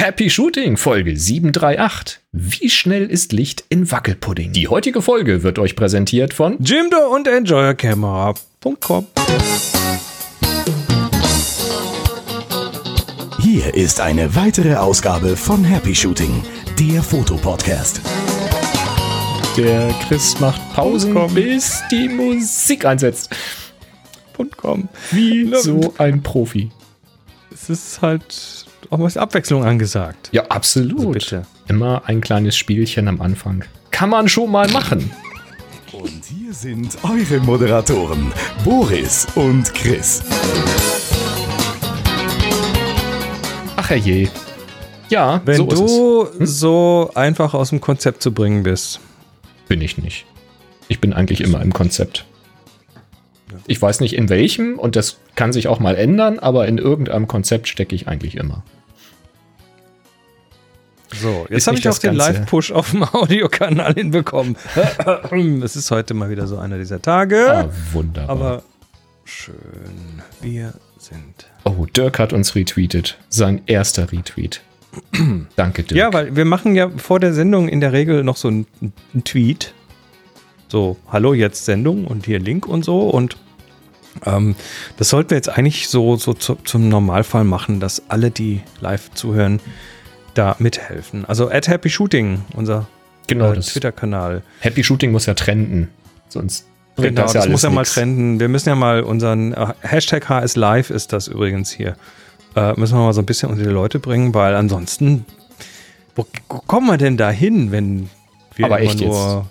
Happy Shooting Folge 738. Wie schnell ist Licht in Wackelpudding? Die heutige Folge wird euch präsentiert von Jimdo und EnjoyerCamera.com. Hier ist eine weitere Ausgabe von Happy Shooting, der Fotopodcast. Der Chris macht Pausen, Komm. bis die Musik einsetzt. .com. Wie so ein Profi. Es ist halt auch was Abwechslung angesagt. Ja, absolut. Also bitte. Immer ein kleines Spielchen am Anfang. Kann man schon mal machen. Und hier sind eure Moderatoren, Boris und Chris. Ach herrje. Ja, Wenn so ist du Hm? so einfach aus dem Konzept zu bringen bist. Bin ich nicht. Ich bin eigentlich immer im Konzept. Ich weiß nicht in welchem und das kann sich auch mal ändern, aber in irgendeinem Konzept stecke ich eigentlich immer. So, jetzt habe ich auch den Live-Push auf dem Audiokanal hinbekommen. es ist heute mal wieder so einer dieser Tage. Ah, wunderbar. aber schön. Wir sind. oh, Dirk hat uns retweetet. Sein erster Retweet. Danke, Dirk. Ja, weil wir machen ja vor der Sendung in der Regel noch so einen, einen Tweet. So, hallo, jetzt Sendung und hier Link und so. Und ähm, das sollten wir jetzt eigentlich so, so zu, zum Normalfall machen, dass alle, die live zuhören, da mithelfen. Also at Happy Shooting, unser genau. äh, Das Twitter-Kanal. Happy Shooting muss ja trenden. Sonst bringt Genau, das das, ja alles muss ja mal nix. trenden. Wir müssen ja mal unseren äh, Hashtag HS Live ist das übrigens hier. Äh, müssen wir mal so ein bisschen unter die Leute bringen, weil ansonsten, wo, wo kommen wir denn da hin, wenn wir Aber immer nur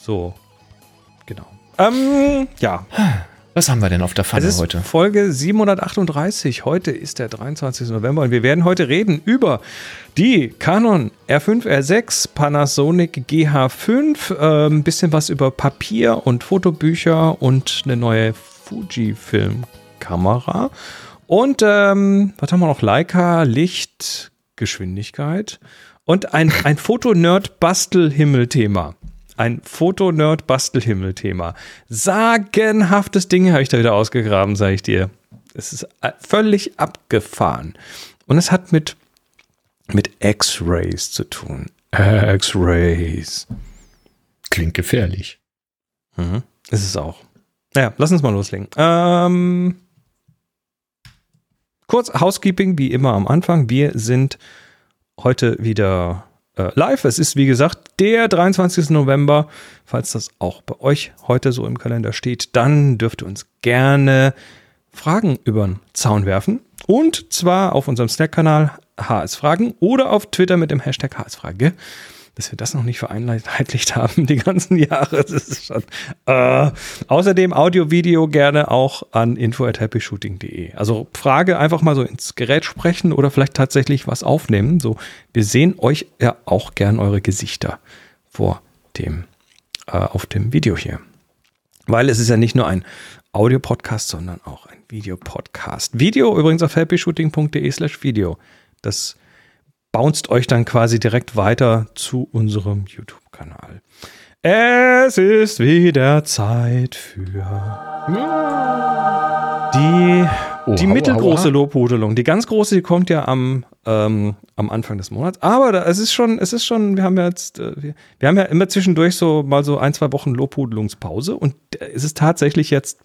so. Genau. Ähm, ja, Was haben wir denn auf der es Pfanne ist heute? Folge 738. Heute ist der 23. November und wir werden heute reden über die Canon R5, R6, Panasonic GH5, äh, ein bisschen was über Papier und Fotobücher und eine neue Fujifilm-Kamera. Und ähm, was haben wir noch? Leica, Licht, Geschwindigkeit und ein, ein Fotonerd-Bastelhimmel-Thema. Ein Fotonerd-Bastelhimmel-Thema. Sagenhaftes Ding habe ich da wieder ausgegraben, sage ich dir. Es ist äh, völlig abgefahren. Und es hat mit, mit X-Rays zu tun. X-Rays. Klingt gefährlich. Mhm. Ist es auch. Naja, lass uns mal loslegen. Ähm, kurz Housekeeping, wie immer am Anfang. Wir sind heute wieder äh, live. Es ist, wie gesagt, der 23. November. Falls das auch bei euch heute so im Kalender steht, dann dürft ihr uns gerne Fragen über den Zaun werfen. Und zwar auf unserem Slack-Kanal HS Fragen oder auf Twitter mit dem Hashtag HS Frage. Dass wir das noch nicht vereinheitlicht haben, die ganzen Jahre. Das ist schon. Äh, außerdem Audio, Video gerne auch an info at happyshooting.de. Also Frage einfach mal so ins Gerät sprechen oder vielleicht tatsächlich was aufnehmen. So, wir sehen euch ja auch gern eure Gesichter vor dem, äh, auf dem Video hier. Weil es ist ja nicht nur ein Audio-Podcast, sondern auch ein Videopodcast. Video übrigens auf happyshooting.de slash Video. Das bounced euch dann quasi direkt weiter zu unserem YouTube-Kanal. Es ist wieder Zeit für die, Oh, die aua, mittelgroße aua. Lobhudelung. Die ganz große, die kommt ja am, ähm, am Anfang des Monats. Aber da, es ist schon, es ist schon, wir haben ja jetzt, äh, wir, wir haben ja immer zwischendurch so mal so ein, zwei Wochen Lobhudelungspause und äh, es ist tatsächlich jetzt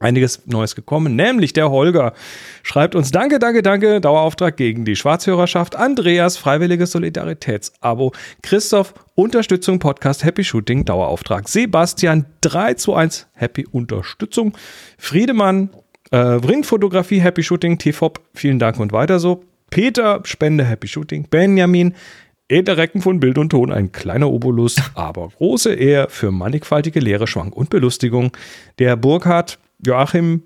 einiges Neues gekommen, nämlich der Holger schreibt uns Danke, danke, danke, Dauerauftrag gegen die Schwarzhörerschaft, Andreas, freiwilliges Solidaritätsabo, Christoph, Unterstützung, Podcast, Happy Shooting, Dauerauftrag, Sebastian, 3 zu 1, Happy Unterstützung, Friedemann, äh, Ringfotografie, Happy Shooting, TFOP, vielen Dank und weiter so, Peter, Spende, Happy Shooting, Benjamin, Edler Recken von Bild und Ton, ein kleiner Obolus, aber große Ehr für mannigfaltige Lehre, Schwank und Belustigung. Der Burkhard Joachim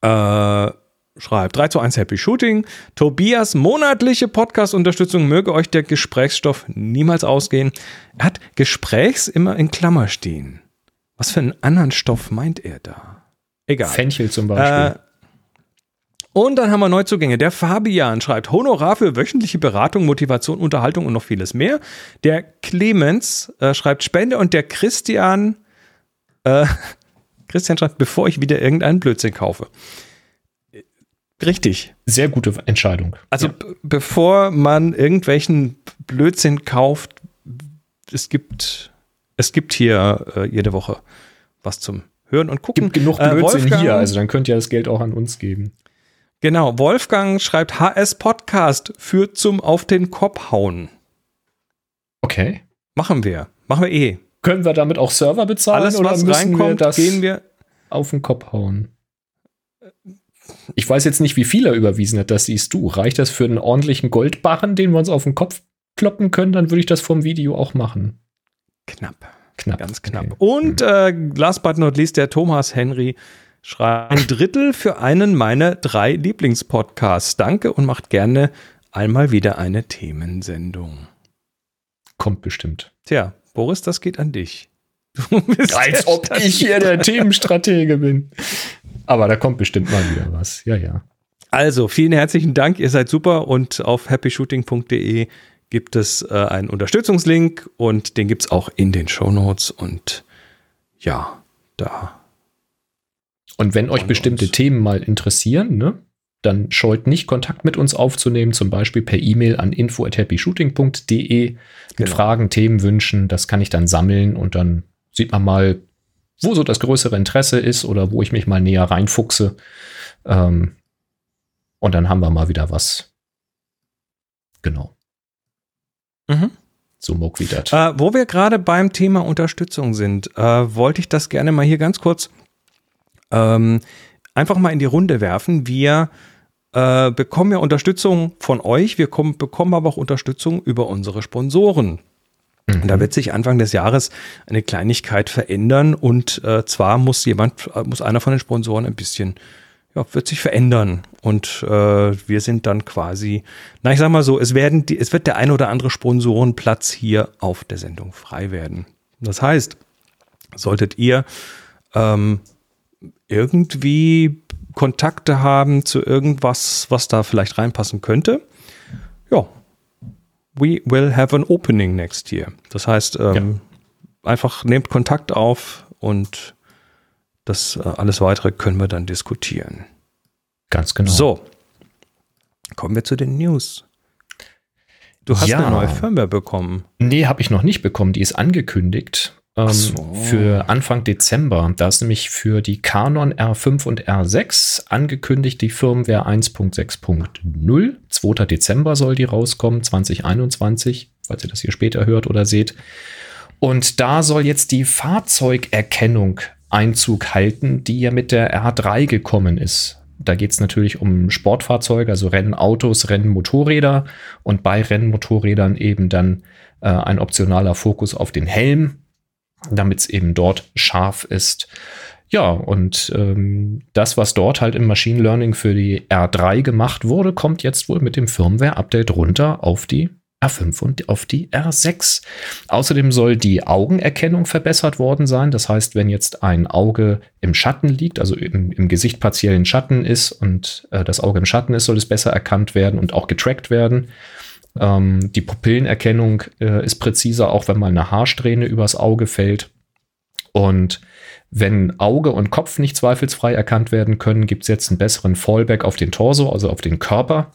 äh, schreibt 3 zu 1 Happy Shooting. Tobias, monatliche Podcast-Unterstützung, möge euch der Gesprächsstoff niemals ausgehen. Er hat Gesprächs immer in Klammer stehen. Was für einen anderen Stoff meint er da? Egal. Fenchel zum Beispiel. Äh, und dann haben wir Neuzugänge. Der Fabian schreibt Honorar für wöchentliche Beratung, Motivation, Unterhaltung und noch vieles mehr. Der Clemens äh, schreibt Spende und der Christian äh, Christian schreibt, bevor ich wieder irgendeinen Blödsinn kaufe. Richtig. Sehr gute Entscheidung. Also ja. bevor man irgendwelchen Blödsinn kauft, es gibt, es gibt hier äh, jede Woche was zum Hören und Gucken. Gibt genug Äh, Blödsinn Wolfgang- hier, also dann könnt ihr das Geld auch an uns geben. Genau, Wolfgang schreibt HS Podcast führt zum Auf den Kopf hauen. Okay. Machen wir. Machen wir eh. Können wir damit auch Server bezahlen Alles, oder was müssen wir reinkommt, das gehen wir. auf den Kopf hauen? Ich weiß jetzt nicht, wie viel er überwiesen hat, das siehst du. Reicht das für einen ordentlichen Goldbarren, den wir uns auf den Kopf kloppen können, dann würde ich das vom Video auch machen. Knapp. Knapp. Ganz knapp. Okay. Und äh, last but not least, der Thomas Henry schreibt ein Drittel für einen meiner drei Lieblingspodcasts. Danke und macht gerne einmal wieder eine Themensendung. Kommt bestimmt. Tja, Boris, das geht an dich. Du bist Als ob ich hier der Themenstratege bin. Aber da kommt bestimmt mal wieder was. Ja, ja. Also, vielen herzlichen Dank, ihr seid super und auf happyshooting.de gibt es äh, einen Unterstützungslink und den gibt es auch in den Shownotes und ja, da. Und wenn euch bestimmte uns. Themen mal interessieren, ne, dann scheut nicht, Kontakt mit uns aufzunehmen, zum Beispiel per E-Mail an info.happyshooting.de mit Genau. Fragen, Themen, Wünschen. Das kann ich dann sammeln und dann sieht man mal, wo so das größere Interesse ist oder wo ich mich mal näher reinfuchse. Ähm, und dann haben wir mal wieder was. Genau. Mhm. So muck wie das. Äh, wo wir gerade beim Thema Unterstützung sind, äh, wollte ich das gerne mal hier ganz kurz ähm, einfach mal in die Runde werfen. Wir äh, bekommen ja Unterstützung von euch, wir kommen, bekommen aber auch Unterstützung über unsere Sponsoren. Und da wird sich Anfang des Jahres eine Kleinigkeit verändern und äh, zwar muss jemand, äh, muss einer von den Sponsoren ein bisschen, ja, wird sich verändern und äh, wir sind dann quasi, na ich sag mal so, es werden, die, es wird der ein oder andere Sponsorenplatz hier auf der Sendung frei werden. Das heißt, solltet ihr ähm, irgendwie Kontakte haben zu irgendwas, was da vielleicht reinpassen könnte, ja, we will have an opening next year. Das heißt, ähm, einfach nehmt Kontakt auf und das äh, alles weitere können wir dann diskutieren. Ganz genau. So, kommen wir zu den News. Du hast Ja. eine neue Firmware bekommen. Nee, habe ich noch nicht bekommen. Die ist angekündigt ähm, so. für Anfang Dezember. Da ist nämlich für die Canon R5 und R6 angekündigt die Firmware 1.6.0. 2. Dezember soll die rauskommen, 2021, falls ihr das hier später hört oder seht. Und da soll jetzt die Fahrzeugerkennung Einzug halten, die ja mit der R3 gekommen ist. Da geht es natürlich um Sportfahrzeuge, also Rennautos, Rennmotorräder und bei Rennmotorrädern eben dann äh, ein optionaler Fokus auf den Helm, damit es eben dort scharf ist. Ja, und ähm, das, was dort halt im Machine Learning für die R3 gemacht wurde, kommt jetzt wohl mit dem Firmware-Update runter auf die R5 und auf die R6. Außerdem soll die Augenerkennung verbessert worden sein. Das heißt, wenn jetzt ein Auge im Schatten liegt, also im, im Gesicht partiellen Schatten ist und äh, das Auge im Schatten ist, soll es besser erkannt werden und auch getrackt werden. Ähm, die Pupillenerkennung äh, ist präziser, auch wenn mal eine Haarsträhne übers Auge fällt. Und wenn Auge und Kopf nicht zweifelsfrei erkannt werden können, gibt es jetzt einen besseren Fallback auf den Torso, also auf den Körper,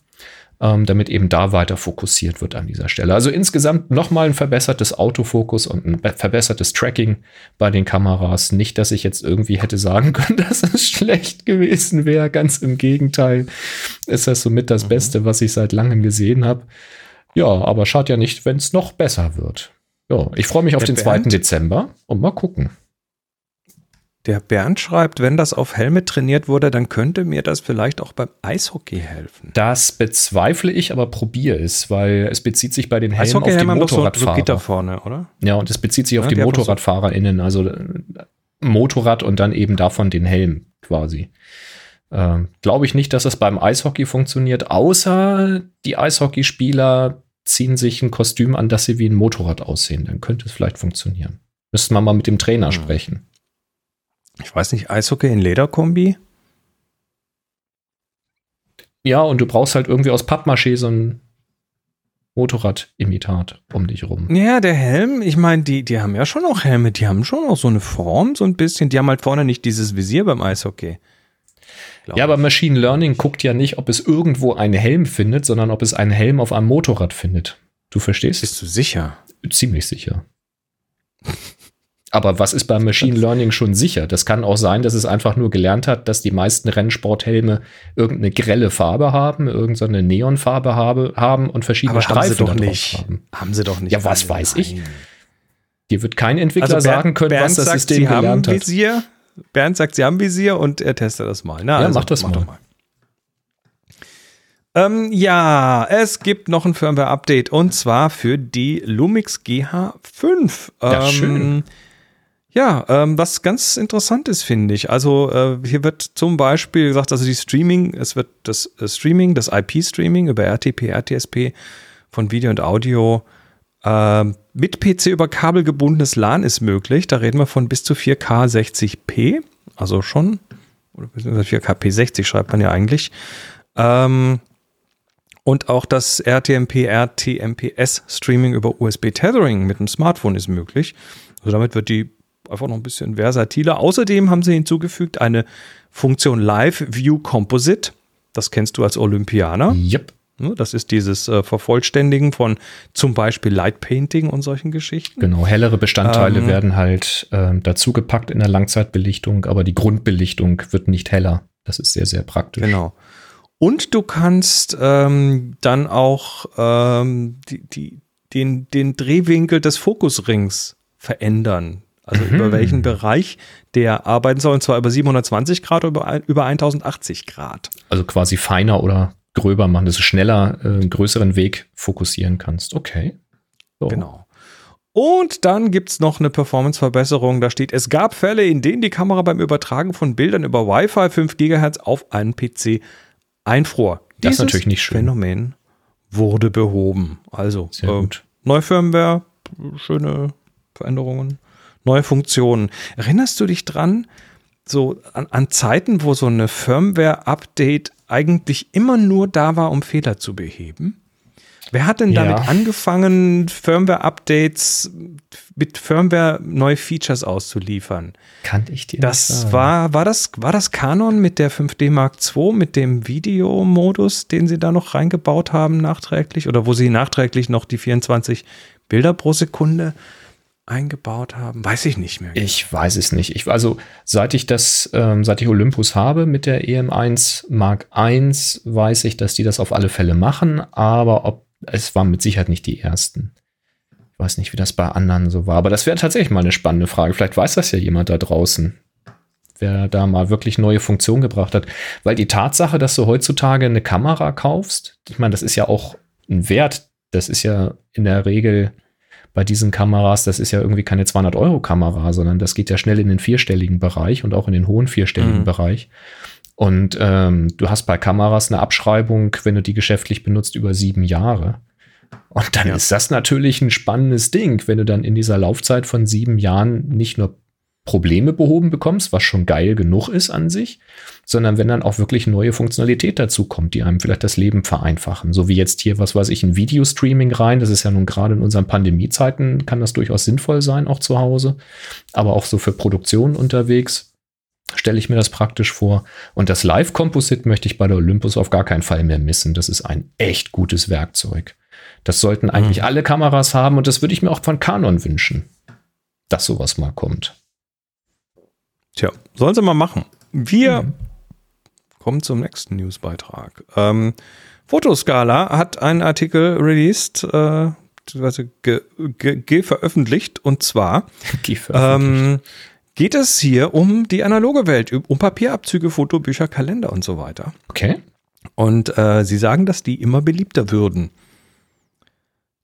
ähm, damit eben da weiter fokussiert wird an dieser Stelle. Also insgesamt nochmal ein verbessertes Autofokus und ein be- verbessertes Tracking bei den Kameras. Nicht, dass ich jetzt irgendwie hätte sagen können, dass es schlecht gewesen wäre. Ganz im Gegenteil ist das somit das Beste, was ich seit langem gesehen habe. Ja, aber schaut ja nicht, wenn es noch besser wird. Ja, ich freue mich auf Der den 2. Bernd? Dezember und mal gucken. Der Bernd schreibt, wenn das auf Helme trainiert wurde, dann könnte mir das vielleicht auch beim Eishockey helfen. Das bezweifle ich, aber probiere es, weil es bezieht sich bei den Helmen auf die doch so, so Motorradfahrer. Gitter vorne, oder? Ja, und es bezieht sich auf Ja, die MotorradfahrerInnen, also äh, Motorrad und dann eben davon den Helm quasi. Ähm, Glaube ich nicht, dass das beim Eishockey funktioniert, außer die Eishockeyspieler ziehen sich ein Kostüm an, dass sie wie ein Motorrad aussehen. Dann könnte es vielleicht funktionieren. Müssten wir mal mit dem Trainer Hm. sprechen. Ich weiß nicht, Eishockey in Lederkombi? Ja, und du brauchst halt irgendwie aus Pappmaché so ein Motorrad-Imitat um dich rum. Ja, der Helm, ich meine, die, die haben ja schon auch Helme, die haben schon auch so eine Form, so ein bisschen. Die haben halt vorne nicht dieses Visier beim Eishockey. Ja, aber Machine Learning guckt ja nicht, ob es irgendwo einen Helm findet, sondern ob es einen Helm auf einem Motorrad findet. Du verstehst? Bist du sicher? Ziemlich sicher. Aber was ist beim Machine Learning schon sicher? Das kann auch sein, dass es einfach nur gelernt hat, dass die meisten Rennsporthelme irgendeine grelle Farbe haben, irgendeine Neonfarbe habe, haben und verschiedene Aber Streifen haben sie doch nicht. haben. Haben sie doch nicht. Ja, was Nein. weiß ich? Dir wird kein Entwickler Also Bernd- sagen können, Bernd was das sagt, System sie haben gelernt hat. Bernd sagt, sie haben Visier und er testet das mal. Na, Ja, also, mach das mal. doch Ähm, ja, es gibt noch ein Firmware-Update und zwar für die Lumix GH5. Ja, ähm, schön. Ja, ähm, was ganz interessant ist, finde ich. Also äh, hier wird zum Beispiel gesagt, also die Streaming, es wird das äh, Streaming, das IP-Streaming über RTP, RTSP von Video und Audio ähm, mit PC über Kabel gebundenes LAN ist möglich. Da reden wir von bis zu 4K 60p, also schon, oder beziehungsweise 4K P60 schreibt man ja eigentlich. Ähm, und auch das RTMP, RTMPS Streaming über USB Tethering mit dem Smartphone ist möglich. Also damit wird die einfach noch ein bisschen versatiler. Außerdem haben sie hinzugefügt eine Funktion Live View Composite. Das kennst du als Olympianer. Yep. Ne, Das ist dieses äh, Vervollständigen von zum Beispiel Light Painting und solchen Geschichten. Genau, hellere Bestandteile Ähm. werden halt ähm, dazugepackt in der Langzeitbelichtung, aber die Grundbelichtung wird nicht heller. Das ist sehr, sehr praktisch. Genau. Und du kannst ähm, dann auch ähm, die, die, den, den Drehwinkel des Fokusrings verändern. Also Mhm. über welchen Bereich der arbeiten soll. Und zwar über 720 Grad oder über 1080 Grad. Also quasi feiner oder gröber machen, dass du schneller äh, einen größeren Weg fokussieren kannst. Okay. So. Genau. Und dann gibt es noch eine Performance-Verbesserung. Da steht, es gab Fälle, in denen die Kamera beim Übertragen von Bildern über Wi-Fi 5 GHz auf einen PC einfror. Das ist natürlich nicht schön. Phänomen wurde behoben. Also Sehr äh, gut. neue Firmware, schöne Veränderungen, neue Funktionen. Erinnerst du dich dran, so an, an Zeiten, wo so eine Firmware-Update eigentlich immer nur da war, um Fehler zu beheben? Wer hat denn Ja. damit angefangen, Firmware-Updates mit Firmware neue Features auszuliefern? Kann ich dir Das nicht sagen. war, war das, war das Canon mit der 5D Mark II, mit dem Videomodus, den sie da noch reingebaut haben nachträglich oder wo sie nachträglich noch die 24 Bilder pro Sekunde eingebaut haben? Weiß ich nicht mehr. Ich weiß es nicht. Ich, also seit ich das, ähm, seit ich Olympus habe mit der EM1 Mark I, weiß ich, dass die das auf alle Fälle machen, aber ob es waren mit Sicherheit nicht die ersten. Ich weiß nicht, wie das bei anderen so war, aber das wäre tatsächlich mal eine spannende Frage. Vielleicht weiß das ja jemand da draußen, wer da mal wirklich neue Funktionen gebracht hat. Weil die Tatsache, dass du heutzutage eine Kamera kaufst, ich meine, das ist ja auch ein Wert. Das ist ja in der Regel bei diesen Kameras, das ist ja irgendwie keine 200 Euro Kamera, sondern das geht ja schnell in den vierstelligen Bereich und auch in den hohen vierstelligen Mhm. Bereich. Und ähm, du hast bei Kameras eine Abschreibung, wenn du die geschäftlich benutzt, über sieben Jahre. Und dann Ja. ist das natürlich ein spannendes Ding, wenn du dann in dieser Laufzeit von sieben Jahren nicht nur Probleme behoben bekommst, was schon geil genug ist an sich, sondern wenn dann auch wirklich neue Funktionalität dazu kommt, die einem vielleicht das Leben vereinfachen. So wie jetzt hier, was weiß ich, ein Videostreaming rein. Das ist ja nun gerade in unseren Pandemiezeiten, kann das durchaus sinnvoll sein, auch zu Hause. Aber auch so für Produktionen unterwegs stelle ich mir das praktisch vor. Und das Live-Composite möchte ich bei der Olympus auf gar keinen Fall mehr missen. Das ist ein echt gutes Werkzeug. Das sollten eigentlich Mhm. alle Kameras haben und das würde ich mir auch von Canon wünschen, dass sowas mal kommt. Tja, sollen sie mal machen. Wir Mhm. kommen zum nächsten Newsbeitrag. Ähm, Fotoskala hat einen Artikel released, äh, beziehungsweise ge, ge, ge veröffentlicht und zwar ähm, geht es hier um die analoge Welt, um Papierabzüge, Fotobücher, Kalender und so weiter. okay. Und äh, sie sagen, dass die immer beliebter würden.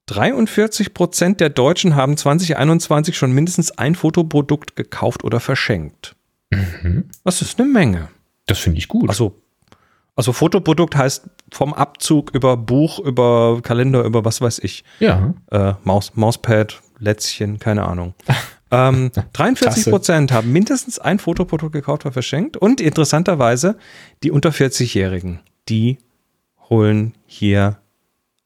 43 Prozent der Deutschen haben 2021 schon mindestens ein Fotoprodukt gekauft oder verschenkt. Mhm. Das ist eine Menge. Das finde ich gut. Also, also Fotoprodukt heißt vom Abzug über Buch, über Kalender, über was weiß ich. ja. Äh, Maus, Mauspad, Lätzchen, keine Ahnung. ähm, 43 Prozent haben mindestens ein Fotoprodukt gekauft oder verschenkt. Und interessanterweise, die unter 40-Jährigen, die holen hier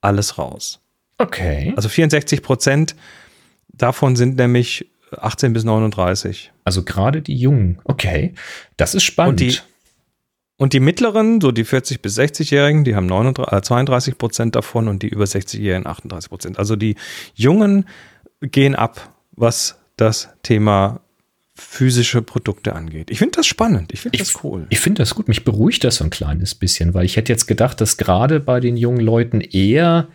alles raus. Okay. Also 64 Prozent davon sind nämlich 18 bis 39. Also gerade die Jungen. Okay. Das ist spannend. Und die- Und die mittleren, so die 40- bis 60-Jährigen, die haben 39, äh, 32 Prozent davon und die über 60-Jährigen 38 Prozent. Also die Jungen gehen ab, was das Thema physische Produkte angeht. Ich finde das spannend. Ich finde das cool. Ich finde das gut. Mich beruhigt das so ein kleines bisschen, weil ich hätte jetzt gedacht, dass gerade bei den jungen Leuten eher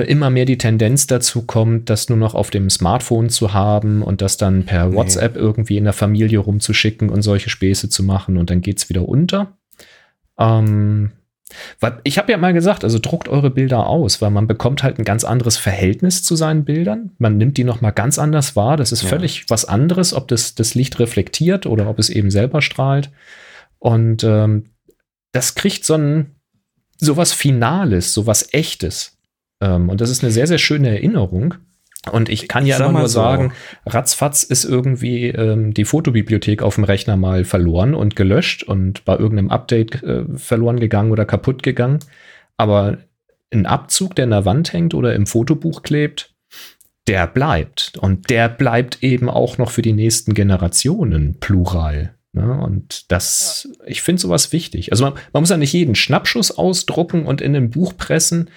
immer mehr die Tendenz dazu kommt, das nur noch auf dem Smartphone zu haben und das dann per nee. WhatsApp irgendwie in der Familie rumzuschicken und solche Späße zu machen und dann geht es wieder unter. Ähm, ich habe ja mal gesagt, also druckt eure Bilder aus, weil man bekommt halt ein ganz anderes Verhältnis zu seinen Bildern. Man nimmt die noch mal ganz anders wahr. Das ist ja. völlig was anderes, ob das, das Licht reflektiert oder ob es eben selber strahlt. Und ähm, das kriegt so ein sowas Finales, sowas Echtes. Ähm, und das ist eine sehr, sehr schöne Erinnerung. Und ich kann ja immer nur so. sagen, ratzfatz ist irgendwie ähm, die Fotobibliothek auf dem Rechner mal verloren und gelöscht und bei irgendeinem Update äh, verloren gegangen oder kaputt gegangen. Aber ein Abzug, der in der Wand hängt oder im Fotobuch klebt, der bleibt. Und der bleibt eben auch noch für die nächsten Generationen plural. Ne? Und das, ich finde sowas wichtig. Also man, man, muss ja nicht jeden Schnappschuss ausdrucken und in ein Buch pressen,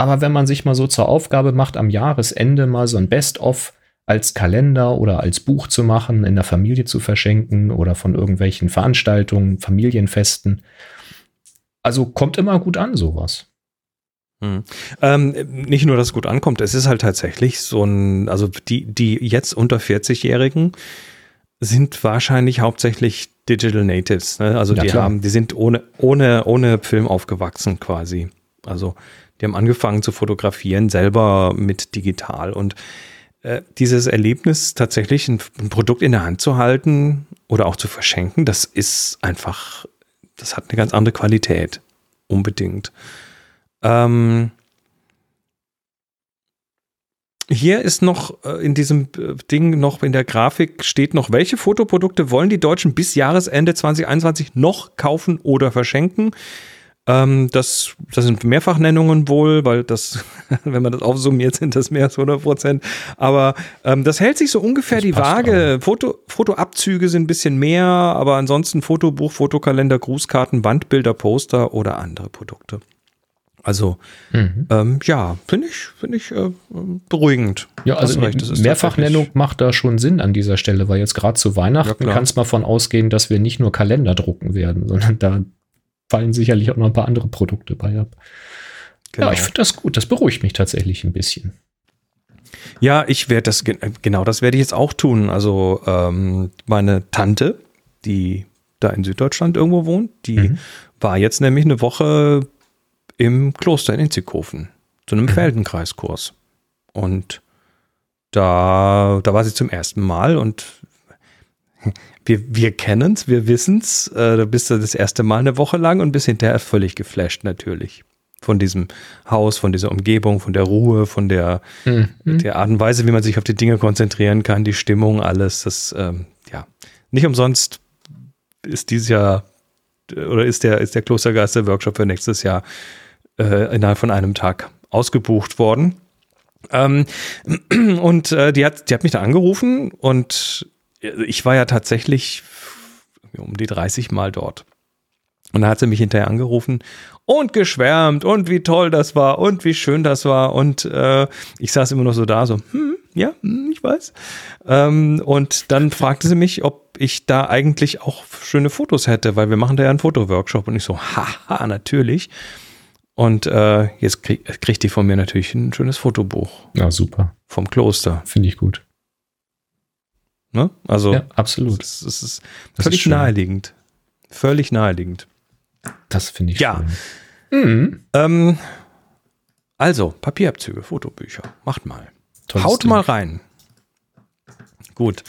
aber wenn man sich mal so zur Aufgabe macht, am Jahresende mal so ein Best-of als Kalender oder als Buch zu machen, in der Familie zu verschenken oder von irgendwelchen Veranstaltungen, Familienfesten. Also kommt immer gut an, sowas. Hm. Ähm, nicht nur, dass es gut ankommt, es ist halt tatsächlich so ein, also die, die jetzt unter 40-Jährigen sind wahrscheinlich hauptsächlich Digital Natives. Ne? Also ja, die klar. haben, die sind ohne, ohne, ohne Film aufgewachsen quasi. Also die haben angefangen zu fotografieren, selber mit digital. Und äh, dieses Erlebnis, tatsächlich ein, ein, Produkt in der Hand zu halten oder auch zu verschenken, das ist einfach, das hat eine ganz andere Qualität. Unbedingt. Ähm, hier ist noch äh, in diesem äh, Ding noch in der Grafik steht noch, welche Fotoprodukte wollen die Deutschen bis Jahresende 2021 noch kaufen oder verschenken? Ähm, das, das sind Mehrfachnennungen wohl, weil das, wenn man das aufsummiert, sind das mehr als 100 Prozent. Aber ähm, das hält sich so ungefähr das die Waage. Foto, Fotoabzüge sind ein bisschen mehr, aber ansonsten Fotobuch, Fotokalender, Grußkarten, Wandbilder, Poster oder andere Produkte. Also mhm. ähm, ja, finde ich, finde ich äh, beruhigend. Ja, also Mehrfachnennung macht da schon Sinn an dieser Stelle, weil jetzt gerade zu Weihnachten ja, kannst du mal von ausgehen, dass wir nicht nur Kalender drucken werden, sondern da fallen sicherlich auch noch ein paar andere Produkte bei ab. Genau. Ja, ich finde das gut. Das beruhigt mich tatsächlich ein bisschen. Ja, ich werde das, genau das werde ich jetzt auch tun. Also ähm, meine Tante, die da in Süddeutschland irgendwo wohnt, die mhm. war jetzt nämlich eine Woche im Kloster in Inzighofen zu einem mhm. Feldenkreiskurs. Und da, da war sie zum ersten Mal und wir, wir kennen es, wir wissen es. Äh, da bist du das erste Mal eine Woche lang und bist hinterher völlig geflasht natürlich. Von diesem Haus, von dieser Umgebung, von der Ruhe, von der, mhm. der Art und Weise, wie man sich auf die Dinge konzentrieren kann, die Stimmung, alles. Das, ähm, ja, nicht umsonst ist dieses Jahr oder ist der, ist der Klostergeister-Workshop für nächstes Jahr äh, innerhalb von einem Tag ausgebucht worden. Ähm, und äh, die, hat, die hat mich da angerufen und ich war ja tatsächlich um die 30 Mal dort. Und da hat sie mich hinterher angerufen und geschwärmt und wie toll das war und wie schön das war. Und äh, ich saß immer noch so da, so, hm, ja, hm, ich weiß. Ähm, und dann fragte sie mich, ob ich da eigentlich auch schöne Fotos hätte, weil wir machen da ja einen Fotoworkshop. Und ich so, haha, natürlich. Und äh, jetzt krieg, kriegt die von mir natürlich ein schönes Fotobuch. Ja, super. Vom Kloster. Finde ich gut. Ne? Also, ja, absolut. Das, das ist das völlig ist naheliegend. Völlig naheliegend. Das finde ich ja. schön. Mhm. Ähm, also, Papierabzüge, Fotobücher. Macht mal. Tolles Haut Ding. mal rein. Gut.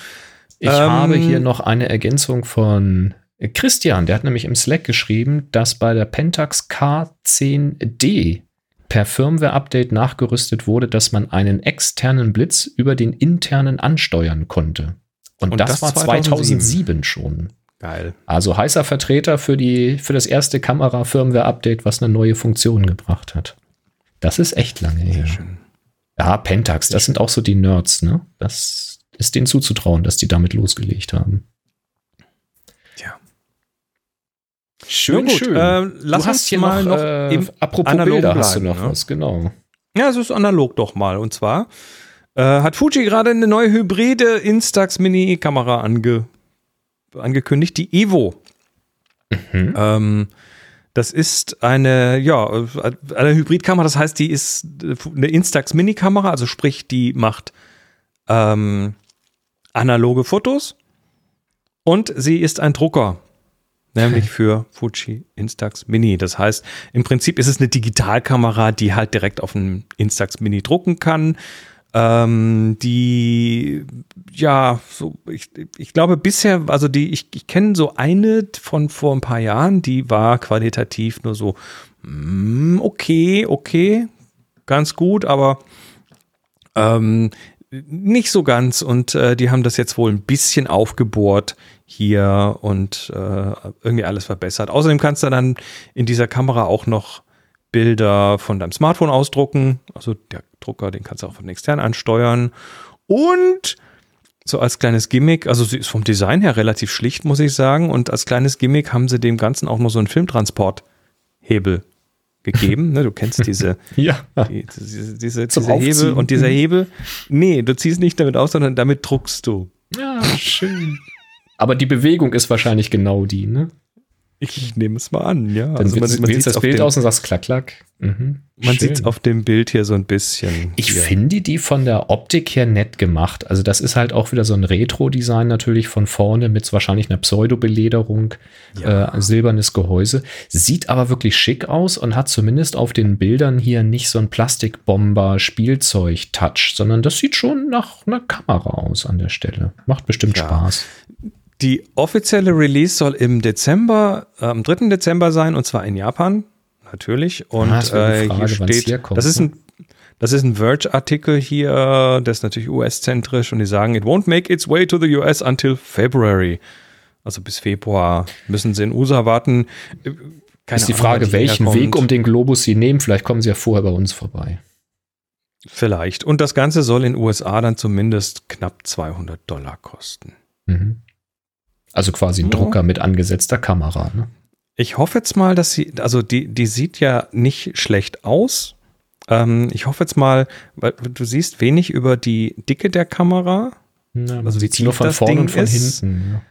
Ich ähm, habe hier noch eine Ergänzung von Christian. Der hat nämlich im Slack geschrieben, dass bei der Pentax K10D per Firmware-Update nachgerüstet wurde, dass man einen externen Blitz über den internen ansteuern konnte. Und, Und das, das, war 2007. 2007 schon. Geil. Also heißer Vertreter für, die, für das erste Kamera-Firmware-Update, was eine neue Funktion gebracht hat. Das ist echt lange her. Schön. Ja, Pentax, das sind auch so die Nerds, ne? Das ist denen zuzutrauen, dass die damit losgelegt haben. Ja. Schön, gut, schön. äh, lass du uns hast hier mal noch, äh, apropos Bilder, hast du bleiben, noch ne? was, genau. Ja, es ist analog doch mal. Und zwar äh, hat Fuji gerade eine neue hybride Instax Mini-Kamera ange angekündigt, die Evo. Mhm. Ähm, das ist eine, ja, eine Hybridkamera, das heißt, die ist eine Instax Mini-Kamera, also sprich, die macht ähm, analoge Fotos und sie ist ein Drucker, nämlich für Fuji Instax Mini. Das heißt, im Prinzip ist es eine Digitalkamera, die halt direkt auf einem Instax Mini drucken kann. Ähm, die, ja, so, ich, ich glaube bisher, also die, ich, ich kenne so eine von vor ein paar Jahren, die war qualitativ nur so, mm, okay, okay, ganz gut, aber ähm, nicht so ganz und äh, die haben das jetzt wohl ein bisschen aufgebohrt hier und äh, irgendwie alles verbessert. Außerdem kannst du dann in dieser Kamera auch noch Bilder von deinem Smartphone ausdrucken. Also der Drucker, den kannst du auch von extern ansteuern. Und so als kleines Gimmick, also sie ist vom Design her relativ schlicht, muss ich sagen. Und als kleines Gimmick haben sie dem Ganzen auch noch so einen Filmtransporthebel gegeben. ne, du kennst diese, Ja. die, diese, diese, Zum dieser Hebel und dieser Hebel. Nee, du ziehst nicht damit aus, sondern damit druckst du. ja, schön. Aber die Bewegung ist wahrscheinlich genau die, ne? Ich nehme es mal an, ja. Dann Also man, man wählst das Bild dem, aus und sagst klack, klack. Mhm. Man sieht es auf dem Bild hier so ein bisschen. Ich hier. finde die von der Optik her nett gemacht. Also das ist halt auch wieder so ein Retro-Design natürlich von vorne mit wahrscheinlich einer Pseudobelederung, Ja. äh, silbernes Gehäuse. Sieht aber wirklich schick aus und hat zumindest auf den Bildern hier nicht so ein Plastikbomber-Spielzeug-Touch, sondern das sieht schon nach einer Kamera aus an der Stelle. Macht bestimmt Ja. Spaß. Die offizielle Release soll im Dezember, äh, am 3. Dezember sein, und zwar in Japan, natürlich. Und Ah, die äh, Frage, hier steht, herkommt, das ist ne? ein, das ist ein Verge-Artikel hier, der ist natürlich US-zentrisch und die sagen, it won't make its way to the US until February. Also bis Februar müssen sie in USA warten. Keine ist die Ahnung, Frage, welchen herkommt. Weg um den Globus sie nehmen. Vielleicht kommen sie ja vorher bei uns vorbei. Vielleicht. Und das Ganze soll in USA dann zumindest knapp 200 Dollar kosten. Mhm. Also quasi ein Ja. Drucker mit angesetzter Kamera. Ne? Ich hoffe jetzt mal, dass sie, also die, die sieht ja nicht schlecht aus. Ähm, ich hoffe jetzt mal, weil du siehst wenig über die Dicke der Kamera. Ja, Also wie sieht's nur von vorne und von ist. hinten. Ja.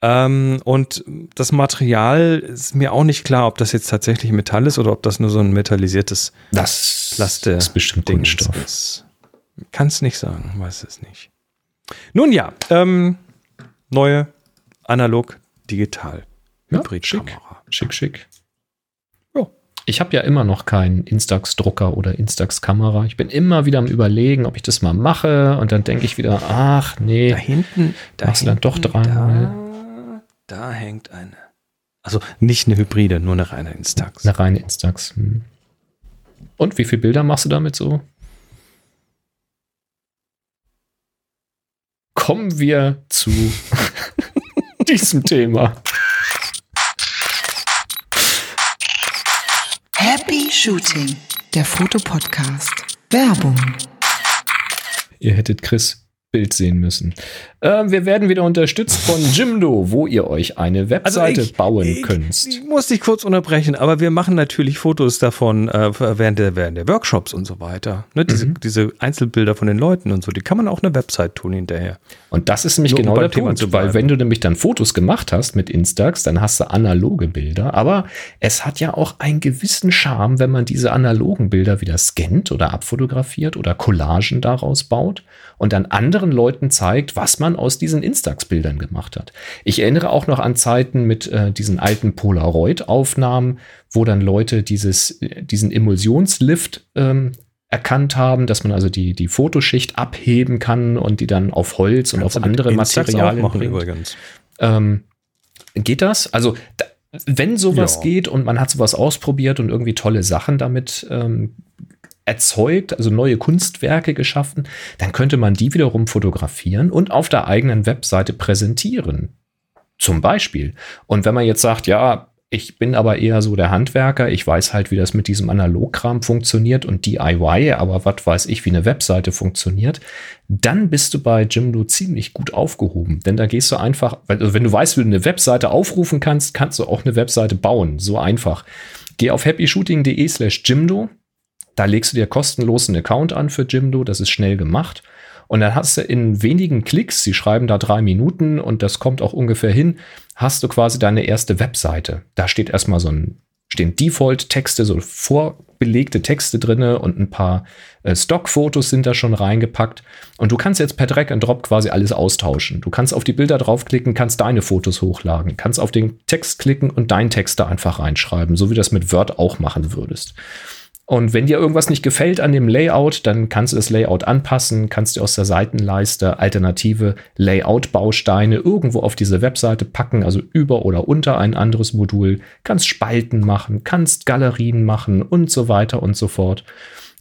Ähm, und das Material ist mir auch nicht klar, ob das jetzt tatsächlich Metall ist oder ob das nur so ein metallisiertes Das Plaste ist bestimmt Kunststoff. ist. Kann es nicht sagen, weiß es nicht. Nun ja, ähm, neue analog digital Ja, Hybridkamera. Schick, schick. Ja. Ich habe ja immer noch keinen Instax-Drucker oder Instax-Kamera. Ich bin immer wieder am Überlegen, ob ich das mal mache. Und dann denke ich wieder, ach nee, Da hinten, da Machst du dann doch dreimal? Da, da hängt eine. Also nicht eine Hybride, nur eine reine Instax. eine reine Instax. Hm. Und wie viele Bilder machst du damit so? Kommen wir zu diesem Thema. Happy Shooting, der Fotopodcast. Werbung. Ihr hättet Chris Bild sehen müssen. Ähm, wir werden wieder unterstützt von Jimdo, wo ihr euch eine Webseite bauen Also ich, könnt. Ich muss dich kurz unterbrechen, aber wir machen natürlich Fotos davon äh, während, der, während der Workshops und so weiter. Ne, diese, Mhm. diese Einzelbilder von den Leuten und so, die kann man auch eine Website tun hinterher. Und das ist nämlich Nur um genau beim der Punkt, weil wenn du nämlich dann Fotos gemacht hast mit Instax, dann hast du analoge Bilder, aber es hat ja auch einen gewissen Charme, wenn man diese analogen Bilder wieder scannt oder abfotografiert oder Collagen daraus baut und dann anderen Leuten zeigt, was man aus diesen Instax-Bildern gemacht hat. Ich erinnere auch noch an Zeiten mit äh, diesen alten Polaroid-Aufnahmen, wo dann Leute dieses, äh, diesen Emulsionslift ähm, erkannt haben, dass man also die, die Fotoschicht abheben kann und die dann auf Holz und Kannst auf andere Instax Materialien machen bringt. übrigens. Ähm, geht das? Also, da, wenn sowas Ja. geht und man hat sowas ausprobiert und irgendwie tolle Sachen damit ähm, erzeugt, also neue Kunstwerke geschaffen, dann könnte man die wiederum fotografieren und auf der eigenen Webseite präsentieren. Zum Beispiel. Und wenn man jetzt sagt, ja, Ich bin aber eher so der Handwerker. Ich weiß halt, wie das mit diesem Analogkram funktioniert und DIY, aber was weiß ich, wie eine Webseite funktioniert. Dann bist du bei Jimdo ziemlich gut aufgehoben. Denn da gehst du einfach, also wenn du weißt, wie du eine Webseite aufrufen kannst, kannst du auch eine Webseite bauen. So einfach. Geh auf happyshooting.de slash Jimdo. Da legst du dir kostenlos einen Account an für Jimdo. Das ist schnell gemacht. Und dann hast du in wenigen Klicks, sie schreiben da drei Minuten und das kommt auch ungefähr hin, hast du quasi deine erste Webseite. Da steht erstmal so ein, stehen Default-Texte, so vorbelegte Texte drinne und ein paar äh, Stock-Fotos sind da schon reingepackt. Und du kannst jetzt per Drag and Drop quasi alles austauschen. Du kannst auf die Bilder draufklicken, kannst deine Fotos hochladen, kannst auf den Text klicken und deinen Text da einfach reinschreiben, so wie du das mit Word auch machen würdest. Und wenn dir irgendwas nicht gefällt an dem Layout, dann kannst du das Layout anpassen, kannst du aus der Seitenleiste alternative Layout-Bausteine irgendwo auf diese Webseite packen, also über oder unter ein anderes Modul, kannst Spalten machen, kannst Galerien machen und so weiter und so fort.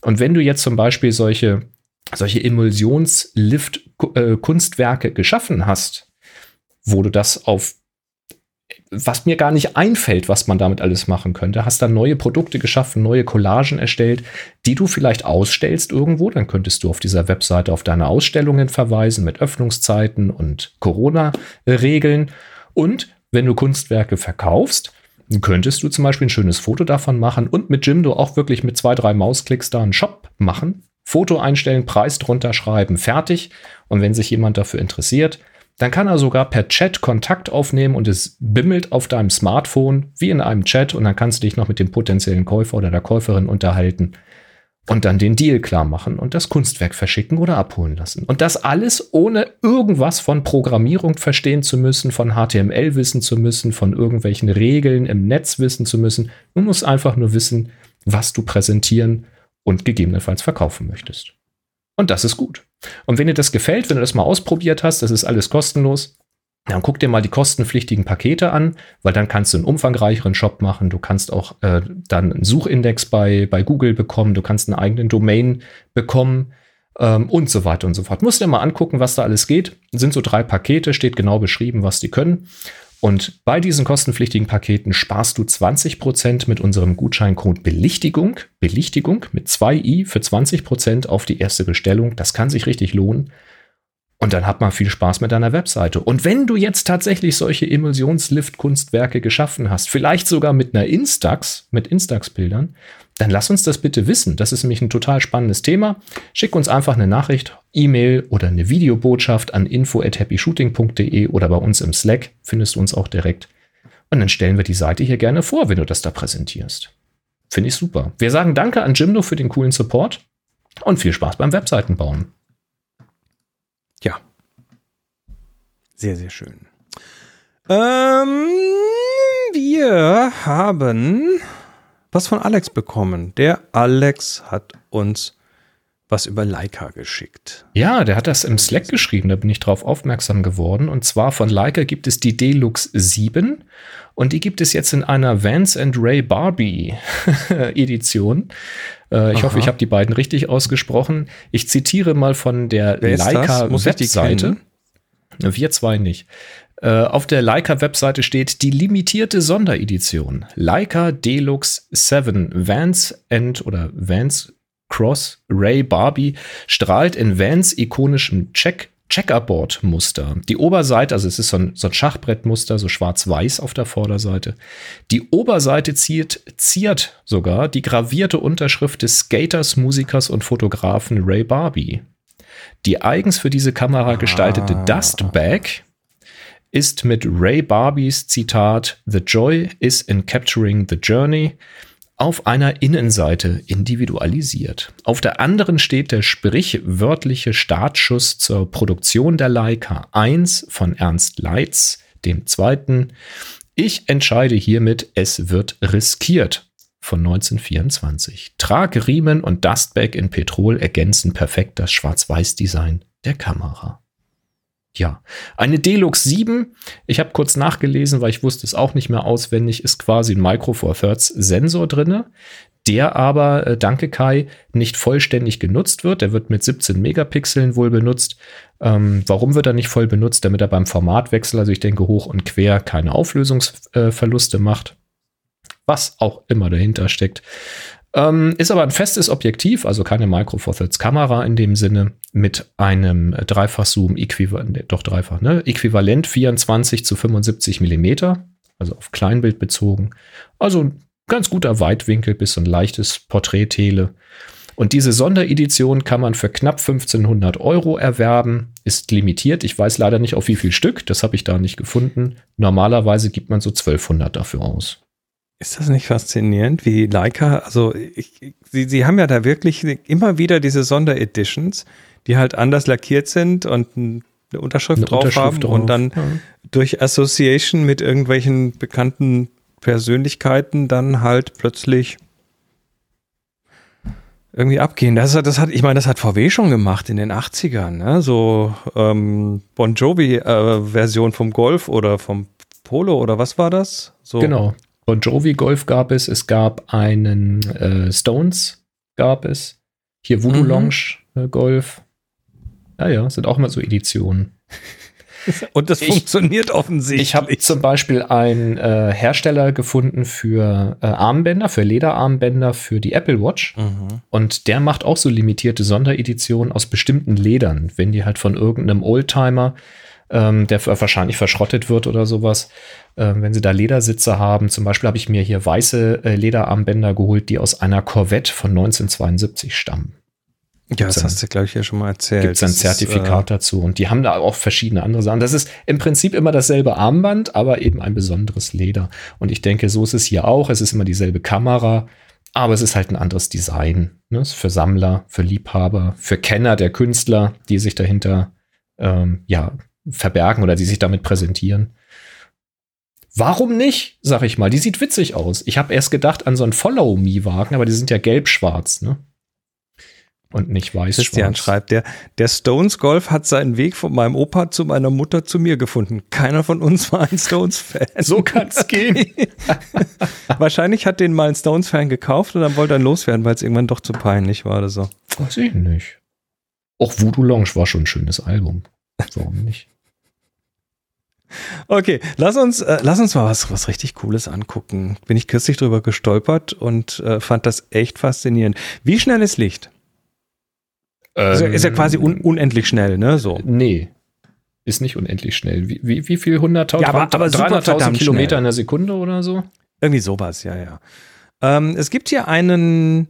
Und wenn du jetzt zum Beispiel solche, solche Emulsionslift-Kunstwerke geschaffen hast, wo du das auf was mir gar nicht einfällt, was man damit alles machen könnte. Hast dann neue Produkte geschaffen, neue Collagen erstellt, die du vielleicht ausstellst irgendwo. Dann könntest du auf dieser Webseite auf deine Ausstellungen verweisen mit Öffnungszeiten und Corona-Regeln. Und wenn du Kunstwerke verkaufst, könntest du zum Beispiel ein schönes Foto davon machen und mit Jimdo auch wirklich mit zwei, drei Mausklicks da einen Shop machen. Foto einstellen, Preis drunter schreiben, fertig. Und wenn sich jemand dafür interessiert, dann kann er sogar per Chat Kontakt aufnehmen und es bimmelt auf deinem Smartphone wie in einem Chat und dann kannst du dich noch mit dem potenziellen Käufer oder der Käuferin unterhalten und dann den Deal klar machen und das Kunstwerk verschicken oder abholen lassen. Und das alles ohne irgendwas von Programmierung verstehen zu müssen, von HTML wissen zu müssen, von irgendwelchen Regeln im Netz wissen zu müssen. Du musst einfach nur wissen, was du präsentieren und gegebenenfalls verkaufen möchtest. Und das ist gut. Und wenn dir das gefällt, wenn du das mal ausprobiert hast, das ist alles kostenlos, dann guck dir mal die kostenpflichtigen Pakete an, weil dann kannst du einen umfangreicheren Shop machen. Du kannst auch äh, dann einen Suchindex bei, bei Google bekommen. Du kannst einen eigenen Domain bekommen ähm, und so weiter und so fort. Musst dir mal angucken, was da alles geht. sind so drei Pakete, steht genau beschrieben, was die können. Und bei diesen kostenpflichtigen Paketen sparst du 20% mit unserem Gutscheincode Belichtigung, Belichtigung mit 2i für 20% auf die erste Bestellung. Das kann sich richtig lohnen. Und dann hat man viel Spaß mit deiner Webseite. Und wenn du jetzt tatsächlich solche Emulsionslift-Kunstwerke geschaffen hast, vielleicht sogar mit einer Instax, mit Instax-Bildern, dann lass uns das bitte wissen. Das ist nämlich ein total spannendes Thema. Schick uns einfach eine Nachricht, E-Mail oder eine Videobotschaft an info@happyshooting.de oder bei uns im Slack findest du uns auch direkt. Und dann stellen wir die Seite hier gerne vor, wenn du das da präsentierst. Finde ich super. Wir sagen Danke an Jimdo für den coolen Support und viel Spaß beim Webseitenbauen. Ja. Sehr, sehr schön. Ähm, wir haben was von Alex bekommen. Der Alex hat uns was über Leica geschickt. Ja, der hat das im Slack geschrieben, da bin ich drauf aufmerksam geworden. Und zwar von Leica gibt es die Deluxe 7 und die gibt es jetzt in einer Vance and Ray Barbie Edition. Äh, ich Aha. hoffe, ich habe die beiden richtig ausgesprochen. Ich zitiere mal von der Leica Webseite. Wir zwei nicht. Äh, auf der Leica-Webseite steht die limitierte Sonderedition. Leica Deluxe 7 Vans and oder Vans Cross Ray Barbie strahlt in Vans ikonischem Check Checkerboard-Muster. Die Oberseite, also es ist so ein, so ein Schachbrettmuster, so schwarz-weiß auf der Vorderseite. Die Oberseite ziert, ziert sogar die gravierte Unterschrift des Skaters, Musikers und Fotografen Ray Barbie. Die eigens für diese Kamera gestaltete ah. Dustbag ist mit Ray Barbies Zitat The Joy is in Capturing the Journey auf einer Innenseite individualisiert. Auf der anderen steht der sprichwörtliche Startschuss zur Produktion der Leica 1 von Ernst Leitz, dem zweiten. Ich entscheide hiermit, es wird riskiert von 1924. Tragriemen und Dustbag in Petrol ergänzen perfekt das Schwarz-Weiß-Design der Kamera. Ja, eine Deluxe 7, ich habe kurz nachgelesen, weil ich wusste es auch nicht mehr auswendig, ist quasi ein Micro Four Thirds Sensor drinne, der aber, äh, danke Kai, nicht vollständig genutzt wird. Der wird mit 17 Megapixeln wohl benutzt. Ähm, warum wird er nicht voll benutzt? Damit er beim Formatwechsel, also ich denke hoch und quer, keine Auflösungsverluste äh, macht. was auch immer dahinter steckt. Ähm, ist aber ein festes Objektiv, also keine Micro Four Thirds Kamera in dem Sinne, mit einem Dreifach-Zoom, äquivalent, doch dreifach, ne? Äquivalent 24 zu 75 Millimeter, also auf Kleinbild bezogen. Also ein ganz guter Weitwinkel bis so ein leichtes Porträt-Tele. Und diese Sonderedition kann man für knapp 1500 Euro erwerben, ist limitiert. Ich weiß leider nicht auf wie viel Stück, das habe ich da nicht gefunden. Normalerweise gibt man so 1200 dafür aus. Ist das nicht faszinierend, wie Leica, also ich, sie, sie haben ja da wirklich immer wieder diese Sondereditions, die halt anders lackiert sind und eine Unterschrift Eine drauf Unterschrift haben drauf, und dann ja. durch Association mit irgendwelchen bekannten Persönlichkeiten dann halt plötzlich irgendwie abgehen. Das, hat- das hat, ich meine, das hat VW schon gemacht in den 80ern, ne? So ähm, Bon Jovi-Version vom Golf oder vom Polo oder was war das? So, Genau. Bon Jovi Golf gab es, es gab einen äh, Stones gab es. Hier Voodoo Mhm. Lounge äh, Golf. Ja, ja, sind auch immer so Editionen. Und das Ich- funktioniert offensichtlich. Ich habe zum Beispiel einen äh, Hersteller gefunden für äh, Armbänder, für Lederarmbänder für die Apple Watch. Mhm. Und der macht auch so limitierte Sondereditionen aus bestimmten Ledern. Wenn die halt von irgendeinem Oldtimer, ähm, der wahrscheinlich verschrottet wird oder sowas, ähm, wenn sie da Ledersitze haben. Zum Beispiel habe ich mir hier weiße äh, Lederarmbänder geholt, die aus einer Corvette von 1972 stammen. Ja, das hast du, glaube ich, ja schon mal erzählt. Gibt es ein Das ist, Zertifikat dazu. Und die haben da auch verschiedene andere Sachen. Das ist im Prinzip immer dasselbe Armband, aber eben ein besonderes Leder. Und ich denke, so ist es hier auch. Es ist immer dieselbe Kamera, aber es ist halt ein anderes Design. Ne? Ist für Sammler, für Liebhaber, für Kenner der Künstler, die sich dahinter ähm, ja, verbergen oder die sich damit präsentieren. Warum nicht, sag ich mal? Die sieht witzig aus. Ich habe erst gedacht an so einen Follow-Me-Wagen, aber die sind ja gelb-schwarz, ne? Und nicht äh, weiß-schwarz. Christian schreibt, der, der Stones Golf hat seinen Weg von meinem Opa zu meiner Mutter zu mir gefunden. Keiner von uns war ein Stones-Fan. So kann's gehen. Wahrscheinlich hat den mal ein Stones-Fan gekauft und dann wollte er loswerden, weil es irgendwann doch zu peinlich war oder so. Weiß ich nicht. Auch Voodoo Lounge war schon ein schönes Album. Warum nicht? Okay, lass uns, äh, lass uns mal was, was richtig Cooles angucken. Bin ich kürzlich drüber gestolpert und äh, fand das echt faszinierend. Wie schnell ist Licht? Ist ja, ist ja quasi un unendlich schnell, ne? So. Nee. Ist nicht unendlich schnell. Wie, wie, wie viel? 100.000? Ja, aber- aber super 300.000 verdammt Kilometer schnell. in der Sekunde oder so? Irgendwie sowas, ja, ja. Ähm, es gibt hier einen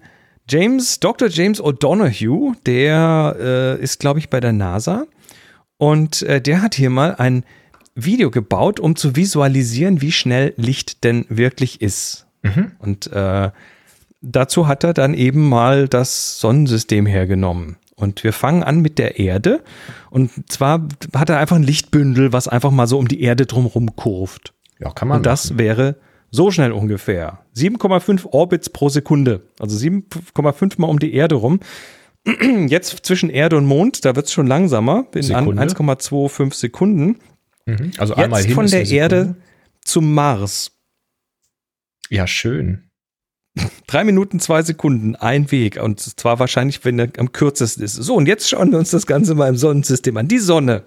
James, Dr. James O'Donoghue, der äh, ist, glaube ich, bei der NASA. Und äh, der hat hier mal ein Video gebaut, um zu visualisieren, wie schnell Licht denn wirklich ist. Mhm. Und äh, dazu hat er dann eben mal das Sonnensystem hergenommen. Und wir fangen an mit der Erde. Und zwar hat er einfach ein Lichtbündel, was einfach mal so um die Erde drumherum kurvt. Ja, kann man. Und das wäre so schnell ungefähr. 7,5 Orbits pro Sekunde. Also 7,5 mal um die Erde rum. Jetzt zwischen Erde und Mond, da wird es schon langsamer, in an- Sekunde. 1,25 Sekunden. Mhm. Also einmal Jetzt von der. Erde zum Mars. Ja, schön. Drei Minuten, zwei Sekunden, ein Weg. Und zwar wahrscheinlich, wenn er am kürzesten ist. So, und jetzt schauen wir uns das Ganze mal im Sonnensystem an. Die Sonne.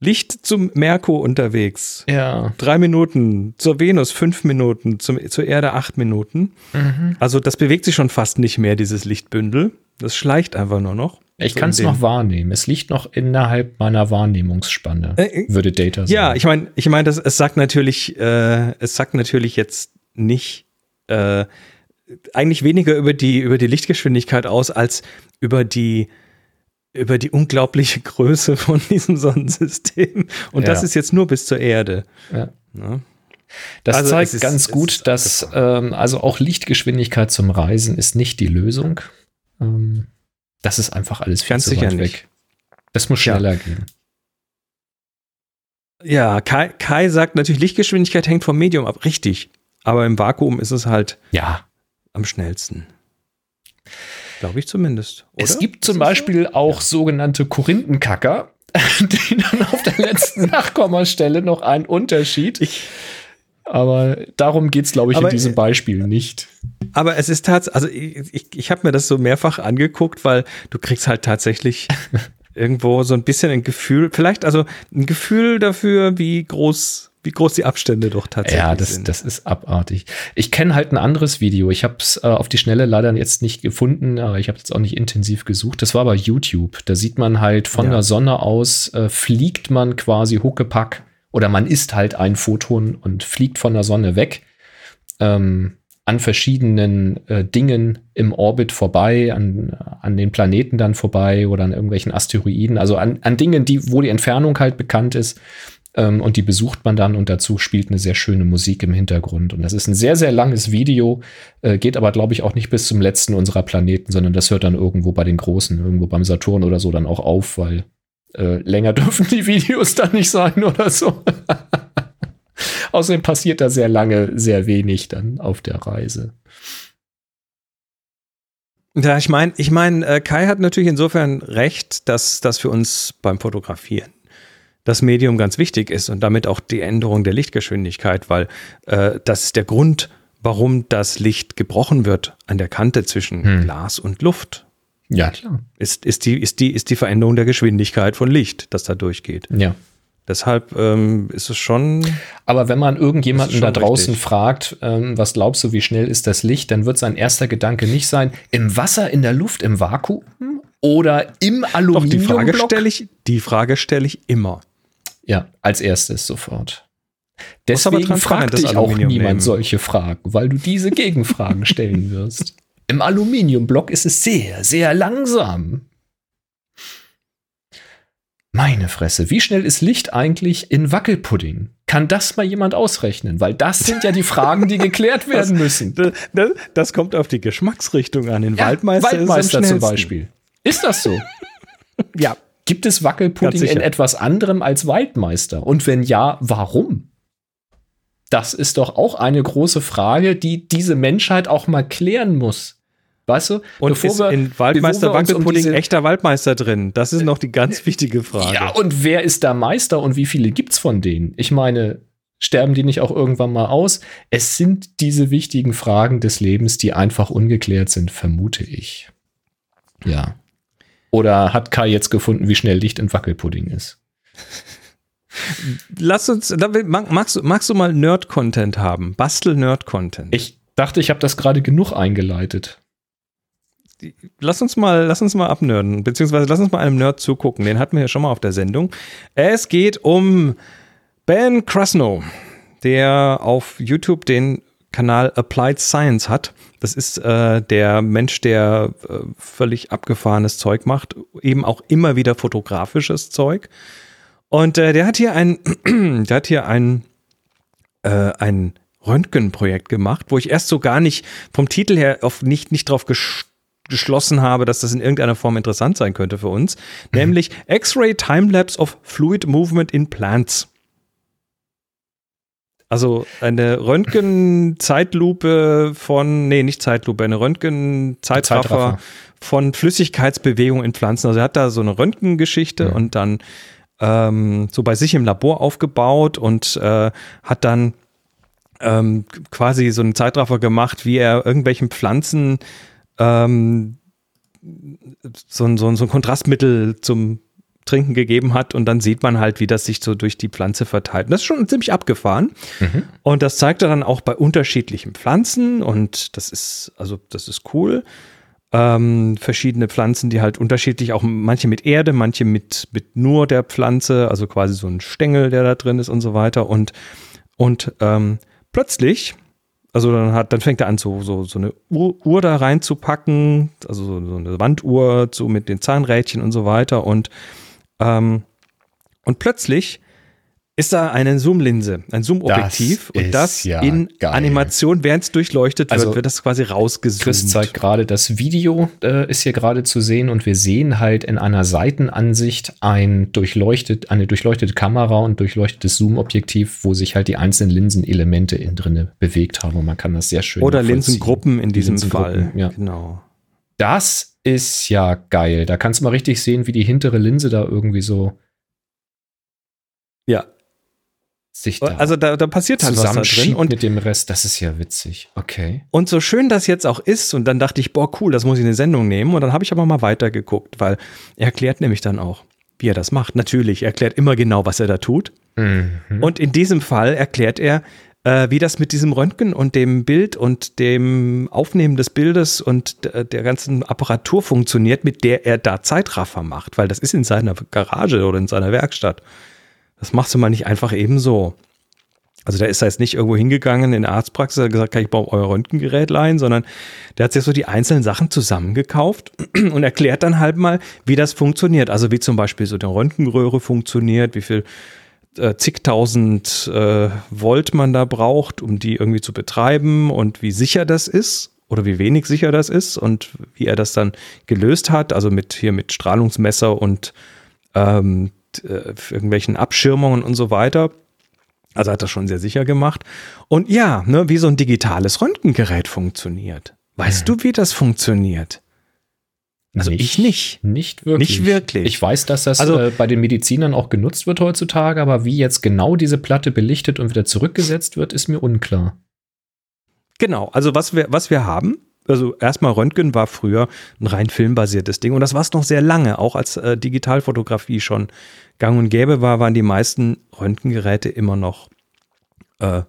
Licht zum Merkur unterwegs. Ja. Drei Minuten. Zur Venus fünf Minuten. Zum, zur Erde acht Minuten. Mhm. Also das bewegt sich schon fast nicht mehr, dieses Lichtbündel. Das schleicht einfach nur noch. Ich So kann es noch wahrnehmen. Es liegt noch innerhalb meiner Wahrnehmungsspanne, Äh, äh, würde Data sagen. Ja, ich meine, ich meine, das es sagt natürlich, äh, es sagt natürlich jetzt nicht äh, eigentlich weniger über die über die Lichtgeschwindigkeit aus als über die über die unglaubliche Größe von diesem Sonnensystem. Und das Ja. ist jetzt nur bis zur Erde. Ja. Ne? Das Also zeigt ist- ganz gut, dass ähm, also auch Lichtgeschwindigkeit zum Reisen ist nicht die Lösung. Ähm, das ist einfach alles viel Ganz zu sicher weg. Das muss Ja. schneller gehen. Ja, Kai, Kai sagt natürlich, Lichtgeschwindigkeit hängt vom Medium ab. Richtig. Aber im Vakuum ist es halt Ja. am schnellsten. Glaube ich zumindest. Oder? Es gibt zum das so? Beispiel auch sogenannte Korinthenkacker, die dann auf der letzten Nachkommastelle noch einen Unterschied. Ich, Aber darum geht es, glaube ich, Aber, in diesem äh, Beispiel nicht. Aber es ist tatsächlich, also ich, ich, ich habe mir das so mehrfach angeguckt, weil du kriegst halt tatsächlich irgendwo so ein bisschen ein Gefühl, vielleicht also ein Gefühl dafür, wie groß, wie wie groß die Abstände doch tatsächlich Ja, das, sind. das ist abartig. Ich kenne halt ein anderes Video. Ich habe es äh, auf die Schnelle leider jetzt nicht gefunden, aber ich habe jetzt auch nicht intensiv gesucht. Das war bei YouTube. Da sieht man halt von Ja. der Sonne aus, äh, fliegt man quasi Huckepack oder man ist halt ein Photon und fliegt von der Sonne weg. Ähm, an verschiedenen äh, Dingen im Orbit vorbei, an, an den Planeten dann vorbei oder an irgendwelchen Asteroiden, also an, an Dingen, die, wo die Entfernung halt bekannt ist. Ähm, und die besucht man dann und dazu spielt eine sehr schöne Musik im Hintergrund. Und das ist ein sehr, sehr langes Video, äh, geht aber, glaube ich, auch nicht bis zum letzten unserer Planeten, sondern das hört dann irgendwo bei den Großen, irgendwo beim Saturn oder so dann auch auf, weil äh, länger dürfen die Videos dann nicht sein oder so. Außerdem passiert da sehr lange sehr wenig dann auf der Reise. Ja, ich meine, ich mein, äh, Kai hat natürlich insofern recht, dass das für uns beim Fotografieren das Medium ganz wichtig ist und damit auch die Änderung der Lichtgeschwindigkeit, weil äh, das ist der Grund, warum das Licht gebrochen wird an der Kante zwischen Hm. Glas und Luft. Ja, klar. Ist, ist, die, ist, die, ist die Veränderung der Geschwindigkeit von Licht, das da durchgeht. Ja. Deshalb ähm, ist es schon. Aber wenn man irgendjemanden da draußen richtig. fragt, ähm, was glaubst du, wie schnell ist das Licht, dann wird sein erster Gedanke nicht sein, im Wasser, in der Luft, im Vakuum oder im Doch, die Frage stelle ich, die Frage stelle ich immer. Ja, als erstes sofort. Deswegen fragt dich auch Aluminium niemand nehmen. solche Fragen, weil du diese Gegenfragen stellen wirst. Im Aluminiumblock ist es sehr, sehr langsam. Meine Fresse, wie schnell ist Licht eigentlich in Wackelpudding? Kann das mal jemand ausrechnen? Weil das sind ja die Fragen, die geklärt werden müssen. Das, das, das kommt auf die Geschmacksrichtung an. Den Ja, Waldmeister, Waldmeister zum. Beispiel. Ist das so? Ja. Gibt es Wackelpudding in etwas anderem als Waldmeister? Und wenn ja, warum? Das ist doch auch eine große Frage, die diese Menschheit auch mal klären muss. Weißt du? Und Bevor ist wir- in Waldmeister um Wackelpudding diese- echter Waldmeister drin? Das ist noch die ganz wichtige Frage. Ja, und wer ist da Meister und wie viele gibt's von denen? Ich meine, sterben die nicht auch irgendwann mal aus? Es sind diese wichtigen Fragen des Lebens, die einfach ungeklärt sind, vermute ich. Ja. Oder hat Kai jetzt gefunden, wie schnell Licht in Wackelpudding ist? Lass uns, magst, du- magst du mal Nerd-Content haben? Bastel-Nerd-Content. Ich dachte, ich habe das gerade genug eingeleitet. Lass uns mal, lass uns mal abnörden, beziehungsweise lass uns mal einem Nerd zugucken. Den hatten wir ja schon mal auf der Sendung. Es geht um Ben Krasno, der auf YouTube den Kanal Applied Science hat. Das ist äh, der Mensch, der äh, völlig abgefahrenes Zeug macht, eben auch immer wieder fotografisches Zeug. Und äh, der hat hier ein, der hat hier ein, äh, ein Röntgenprojekt gemacht, wo ich erst so gar nicht vom Titel her auf nicht, nicht drauf gesch geschlossen habe, dass das in irgendeiner Form interessant sein könnte für uns, nämlich X-Ray Timelapse of Fluid Movement in Plants. Also eine Röntgen-Zeitlupe von, nee, nicht Zeitlupe, eine Röntgen-Zeitraffer Zeitraffer. von Flüssigkeitsbewegung in Pflanzen. Also er hat da so eine Röntgengeschichte Ja. und dann ähm, so bei sich im Labor aufgebaut und äh, hat dann ähm, quasi so einen Zeitraffer gemacht, wie er irgendwelchen Pflanzen ähm, so, ein- so, ein- so ein Kontrastmittel zum Trinken gegeben hat und dann sieht man halt, wie das sich so durch die Pflanze verteilt. Und das ist schon ziemlich abgefahren. Und das zeigt er dann auch bei unterschiedlichen Pflanzen und das ist, also das ist cool. Ähm, verschiedene Pflanzen, die halt unterschiedlich, auch manche mit Erde, manche mit, mit nur der Pflanze, also quasi so ein Stängel, der da drin ist und so weiter. Und, und ähm, plötzlich, also dann hat, dann fängt er an, so, so, so eine Uhr, Uhr da reinzupacken, also so, so eine Wanduhr, so mit den Zahnrädchen und so weiter. Und, ähm, und plötzlich ist da eine Zoomlinse, ein Zoomobjektiv und das ja in geil. Animation, während es durchleuchtet Also, wird, wird das quasi rausgezoomt. Chris zeigt gerade das Video, äh, ist hier gerade zu sehen und wir sehen halt in einer Seitenansicht ein durchleuchtet, eine durchleuchtete Kamera und durchleuchtetes Zoom-Objektiv, wo sich halt die einzelnen Linsenelemente innen drinne bewegt haben und man kann das sehr schön Oder. Linsengruppen in diesem Fall. Ja. Genau. Das ist ja geil. Da kannst du mal richtig sehen, wie die hintere Linse da irgendwie so Ja. Sich da Also da, da passiert halt was da drin. Und, mit dem Rest. Das ist ja witzig. Okay. und so schön das jetzt auch ist, und dann dachte ich, boah, cool, das muss ich in eine Sendung nehmen. Und dann habe ich aber mal weitergeguckt, weil er erklärt nämlich dann auch, wie er das macht. Natürlich, er erklärt immer genau, was er da tut. Mhm. Und in diesem Fall erklärt er, äh, wie das mit diesem Röntgen und dem Bild und dem Aufnehmen des Bildes und d- der ganzen Apparatur funktioniert, mit der er da Zeitraffer macht, weil das ist in seiner Garage oder in seiner Werkstatt. Das machst du mal nicht einfach eben so. Also der ist da jetzt nicht irgendwo hingegangen in der Arztpraxis, hat gesagt, kann ich baue euer Röntgengerät leihen, sondern der hat sich so die einzelnen Sachen zusammengekauft und erklärt dann halt mal, wie das funktioniert. Also wie zum Beispiel so eine Röntgenröhre funktioniert, wie viel äh, zigtausend äh, Volt man da braucht, um die irgendwie zu betreiben und wie sicher das ist oder wie wenig sicher das ist und wie er das dann gelöst hat, also mit hier mit Strahlungsmesser und ähm, äh, irgendwelchen Abschirmungen und so weiter. Also hat das schon sehr sicher gemacht. Und ja, ne, wie so ein digitales Röntgengerät funktioniert. Weißt du, wie das funktioniert? Also ich nicht. Nicht wirklich. Nicht wirklich. Ich weiß, dass das Also- äh, bei den Medizinern auch genutzt wird heutzutage, aber wie jetzt genau diese Platte belichtet und wieder zurückgesetzt wird, ist mir unklar. Genau, also was wir, was wir haben, also erstmal Röntgen war früher ein rein filmbasiertes Ding. Und das war es noch sehr lange, auch als äh, Digitalfotografie schon gang und gäbe war, waren die meisten Röntgengeräte immer noch äh,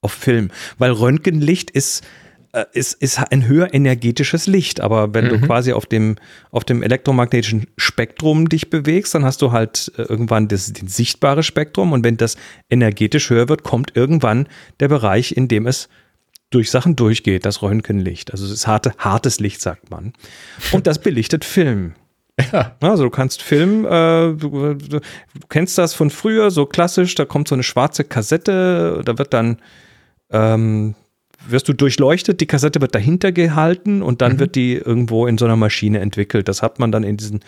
auf Film, weil Röntgenlicht ist äh, ist, ist ein höher energetisches Licht, aber wenn du Mhm. quasi auf dem, auf dem elektromagnetischen Spektrum dich bewegst, dann hast du halt äh, irgendwann das, das sichtbare Spektrum. Und wenn das energetisch höher wird, kommt irgendwann der Bereich, in dem es durch Sachen durchgeht, das Röntgenlicht. Also es ist harte, hartes Licht, sagt man. Und das belichtet Film. Ja. Also du kannst Film, äh, du, du, kennst das von früher, so klassisch, da kommt so eine schwarze Kassette, da wird dann, ähm, wirst du durchleuchtet, die Kassette wird dahinter gehalten und dann wird die irgendwo in so einer Maschine entwickelt. Das hat man dann in diesen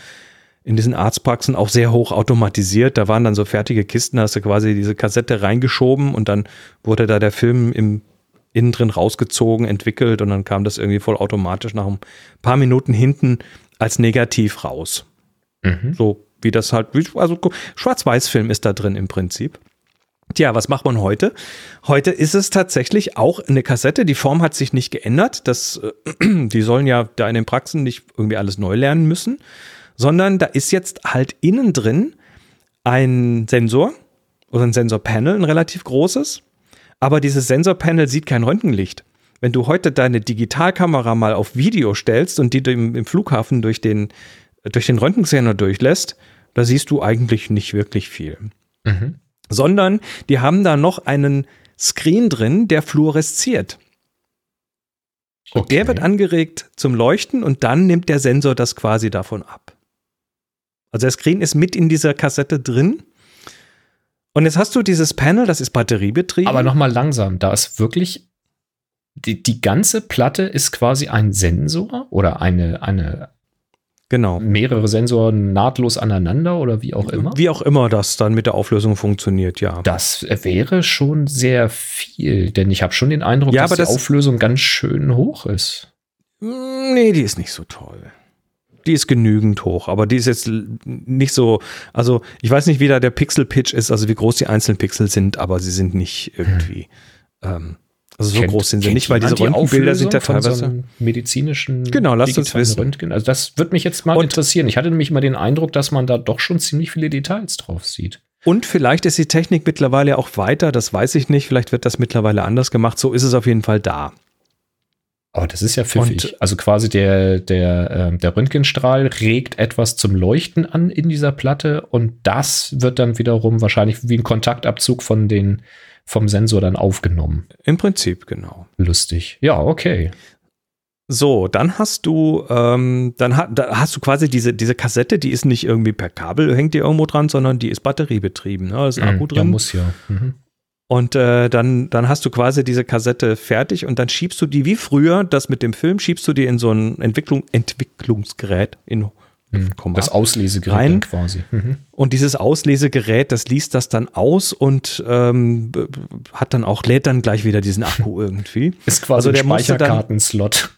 in diesen Arztpraxen auch sehr hoch automatisiert. Da waren dann so fertige Kisten, da hast du quasi diese Kassette reingeschoben und dann wurde da der Film im innen drin rausgezogen, entwickelt und dann kam das irgendwie voll automatisch nach ein paar Minuten hinten als negativ raus. Mhm. So wie das halt, also Schwarz-Weiß-Film ist da drin im Prinzip. Tja, was macht man heute? Heute ist es tatsächlich auch eine Kassette. Die Form hat sich nicht geändert. Das, äh, die sollen ja da in den Praxen nicht irgendwie alles neu lernen müssen, sondern da ist jetzt halt innen drin ein Sensor oder ein Sensorpanel, ein relativ großes. Aber dieses Sensorpanel sieht kein Röntgenlicht. Wenn du heute deine Digitalkamera mal auf Video stellst und die du im, im Flughafen durch den, durch den Röntgenscanner durchlässt, da siehst du eigentlich nicht wirklich viel. Mhm. Sondern die haben da noch einen Screen drin, der fluoresziert. Und der wird angeregt zum Leuchten und dann nimmt der Sensor das quasi davon ab. Also der Screen ist mit in dieser Kassette drin. Und jetzt hast du dieses Panel, das ist batteriebetrieben. Aber nochmal langsam, da ist wirklich die, die ganze Platte ist quasi ein Sensor oder eine, eine genau. mehrere Sensoren nahtlos aneinander oder wie auch immer. Wie auch immer das dann mit der Auflösung funktioniert, ja. Das wäre schon sehr viel, denn ich habe schon den Eindruck, Ja, dass aber die das- Auflösung ganz schön hoch ist. Mm, Nee, die ist nicht so toll. Die ist genügend hoch, aber die ist jetzt nicht so, also ich weiß nicht, wie da der Pixel-Pitch ist, also wie groß die einzelnen Pixel sind, aber sie sind nicht irgendwie, ähm, also so Kennt- groß sind sie nicht, weil diese die Röntgenbilder sind von teilweise. so medizinischen Genau, lasst uns wissen. Röntgen. Also das würde mich jetzt mal Und- interessieren. Ich hatte nämlich immer den Eindruck, dass man da doch schon ziemlich viele Details drauf sieht. Und vielleicht ist die Technik mittlerweile auch weiter, das weiß ich nicht, vielleicht wird das mittlerweile anders gemacht, so ist es auf jeden Fall da. Aber das ist ja pfiffig. Und- also quasi der, der, ähm, der Röntgenstrahl regt etwas zum Leuchten an in dieser Platte und das wird dann wiederum wahrscheinlich wie ein Kontaktabzug von den, vom Sensor dann aufgenommen. Im Prinzip, genau. Lustig. Ja, okay. So, dann hast du, ähm, dann ha da hast du quasi diese, diese Kassette, die ist nicht irgendwie per Kabel, hängt die irgendwo dran, sondern die ist batteriebetrieben. Ne? Da ist ein Akku Hm, drin. Ja, muss ja. Mhm. Und äh, dann, dann hast du quasi diese Kassette fertig und dann schiebst du die wie früher, das mit dem Film, schiebst du die in so ein Entwicklung, Entwicklungsgerät in. Komma. Das Auslesegerät Rein. quasi. Mhm. Und dieses Auslesegerät, das liest das dann aus und ähm, hat dann auch, lädt dann gleich wieder diesen Akku irgendwie. Ist quasi Also der ein Speicherkartenslot.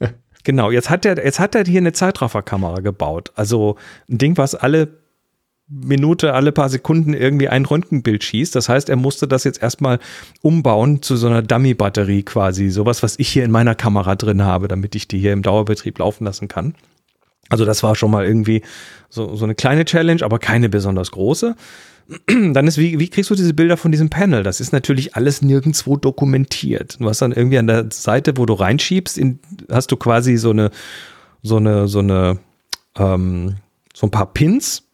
Genau, jetzt hat er, jetzt hat er hier eine Zeitrafferkamera gebaut. Also ein Ding, was alle Minute, alle paar Sekunden irgendwie ein Röntgenbild schießt. Das heißt, er musste das jetzt erstmal umbauen zu so einer Dummy-Batterie quasi. Sowas, was ich hier in meiner Kamera drin habe, damit ich die hier im Dauerbetrieb laufen lassen kann. Also das war schon mal irgendwie so, so eine kleine Challenge, aber keine besonders große. Dann ist, wie, wie kriegst du diese Bilder von diesem Panel? Das ist natürlich alles nirgendwo dokumentiert. Du hast dann irgendwie an der Seite, wo du reinschiebst, in, hast du quasi so eine, so eine, so eine, ähm, so ein paar Pins,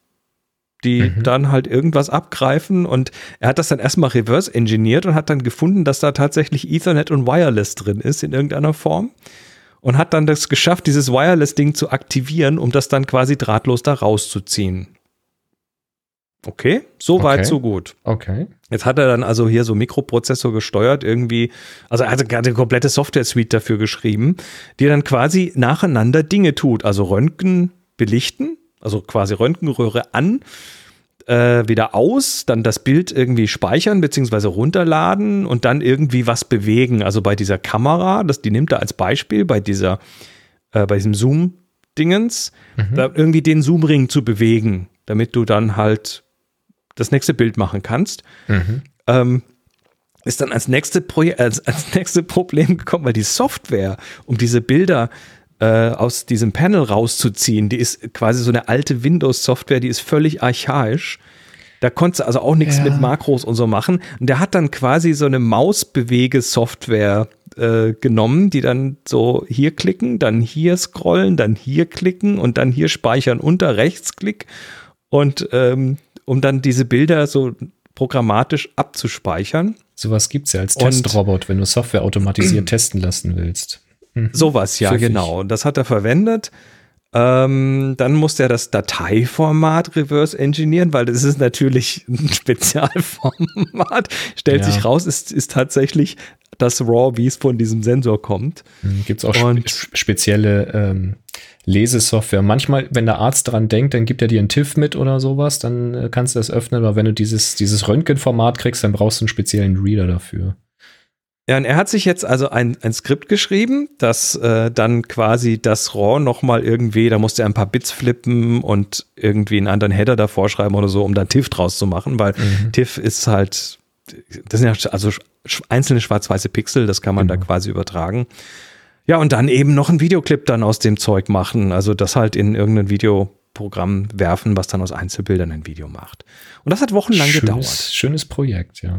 die mhm. dann halt irgendwas abgreifen und er hat das dann erstmal reverse engineert und hat dann gefunden, dass da tatsächlich Ethernet und Wireless drin ist in irgendeiner Form und hat dann das geschafft, dieses Wireless-Ding zu aktivieren, um das dann quasi drahtlos da rauszuziehen. Okay, so weit, okay. so gut. Okay. Jetzt hat er dann also hier so Mikroprozessor gesteuert, irgendwie, also er hat eine komplette Software-Suite dafür geschrieben, die dann quasi nacheinander Dinge tut. Also Röntgen belichten, also quasi Röntgenröhre an, äh, wieder aus, dann das Bild irgendwie speichern bzw. runterladen und dann irgendwie was bewegen. Also bei dieser Kamera, das, die nimmt er als Beispiel, bei dieser, äh, bei diesem Zoom-Dingens, mhm. da irgendwie den Zoom-Ring zu bewegen, damit du dann halt das nächste Bild machen kannst. Mhm. Ähm, ist dann als, nächste als, als nächste Problem gekommen, weil die Software, um diese Bilder äh, aus diesem Panel rauszuziehen, die ist quasi so eine alte Windows-Software, die ist völlig archaisch. Da konntest du also auch nichts ja. mit Makros und so machen. Und der hat dann quasi so eine Mausbewege-Software äh, genommen, die dann so hier klicken, dann hier scrollen, dann hier klicken und dann hier speichern unter Rechtsklick. Und ähm, um dann diese Bilder so programmatisch abzuspeichern. Sowas gibt es ja als Testrobot, wenn du Software automatisiert testen lassen willst. Mhm. Sowas, ja, Pfiffig. genau. Das hat er verwendet. Ähm, dann musste er das Dateiformat reverse engineeren, weil das ist natürlich ein Spezialformat. Stellt ja. sich raus, ist, ist tatsächlich das RAW, wie es von diesem Sensor kommt. Mhm, gibt es auch Und, spezielle ähm, Lesesoftware. Manchmal, wenn der Arzt dran denkt, dann gibt er dir einen TIFF mit oder sowas, dann äh, kannst du das öffnen. Aber wenn du dieses, dieses Röntgenformat kriegst, dann brauchst du einen speziellen Reader dafür. Ja, und er hat sich jetzt also ein, ein Skript geschrieben, das äh, dann quasi das RAW nochmal irgendwie, da musste er ein paar Bits flippen und irgendwie einen anderen Header davor schreiben oder so, um dann TIFF draus zu machen, weil mhm. TIFF ist halt, das sind ja also einzelne schwarz-weiße Pixel, das kann man mhm. da quasi übertragen. Ja, und dann eben noch ein Videoclip dann aus dem Zeug machen, also das halt in irgendein Videoprogramm werfen, was dann aus Einzelbildern ein Video macht. Und das hat wochenlang schönes, gedauert. Schönes Projekt, ja.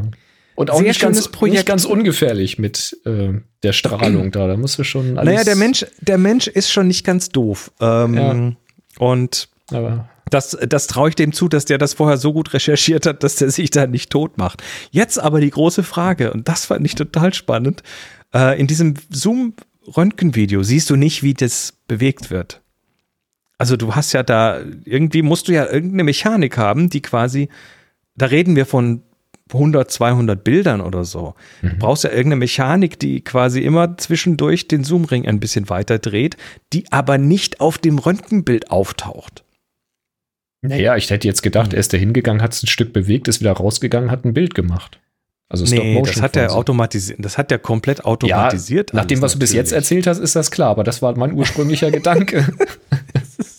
Und auch Sehr nicht ganz, Projekt. nicht ganz ungefährlich mit äh, der Strahlung da. Da musst du schon alles. Naja, der Mensch, der Mensch ist schon nicht ganz doof. Ähm, ja. Und Aber das, das traue ich dem zu, dass der das vorher so gut recherchiert hat, dass der sich da nicht tot macht. Jetzt aber die große Frage, und das fand ich total spannend. Äh, in diesem Zoom-Röntgenvideo siehst du nicht, wie das bewegt wird. Also du hast ja da, irgendwie musst du ja irgendeine Mechanik haben, die quasi, da reden wir von 100, 200 Bildern oder so. Mhm. Du brauchst ja irgendeine Mechanik, die quasi immer zwischendurch den Zoomring ein bisschen weiter dreht, die aber nicht auf dem Röntgenbild auftaucht. Naja, ich hätte jetzt gedacht, er ist da hingegangen, hat es ein Stück bewegt, ist wieder rausgegangen, hat ein Bild gemacht. Also Stop nee, das hat er automatisiert, das hat er komplett automatisiert. Ja, nach dem, was du bis jetzt erzählt hast, ist das klar, aber das war mein ursprünglicher Gedanke.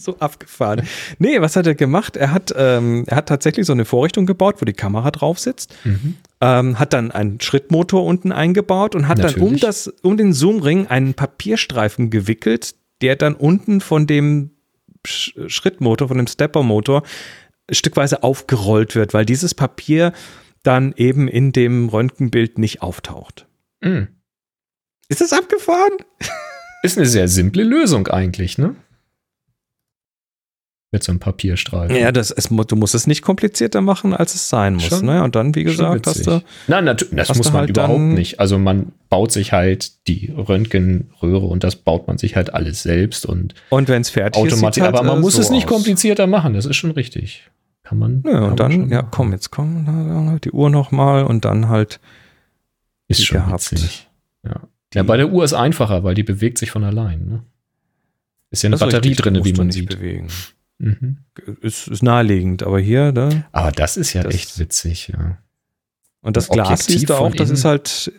So abgefahren. Nee, was hat er gemacht? Er hat, ähm, er hat tatsächlich so eine Vorrichtung gebaut, wo die Kamera drauf sitzt, mhm. ähm, hat dann einen Schrittmotor unten eingebaut und hat Natürlich. dann um das, um den Zoomring einen Papierstreifen gewickelt, der dann unten von dem Schrittmotor, von dem Steppermotor stückweise aufgerollt wird, weil dieses Papier dann eben in dem Röntgenbild nicht auftaucht. Mm. Ist das abgefahren? Ist eine sehr simple Lösung eigentlich, ne? Mit so einem Papierstreifen. Ja, das, es, du musst es nicht komplizierter machen, als es sein muss. Schon, ne? Und dann, wie gesagt, hast du. Nein, das muss man halt überhaupt nicht. Also man baut sich halt die Röntgenröhre und das baut man sich halt alles selbst und, und wenn es fertig ist. Halt, aber man muss so es nicht aus. komplizierter machen, das ist schon richtig. Kann man. Ja, und dann, ja, komm, jetzt komm, die Uhr nochmal und dann halt. Ist schon gehabt. witzig. Ja. ja, bei der Uhr ist einfacher, weil die bewegt sich von allein. Ne? Ist ja eine Batterie drin, wie man sieht. Bewegen. Mhm. Ist, ist naheliegend, aber hier, da. Aber das ist ja das, echt witzig, ja. Und das Glas siehst du auch, das ist halt,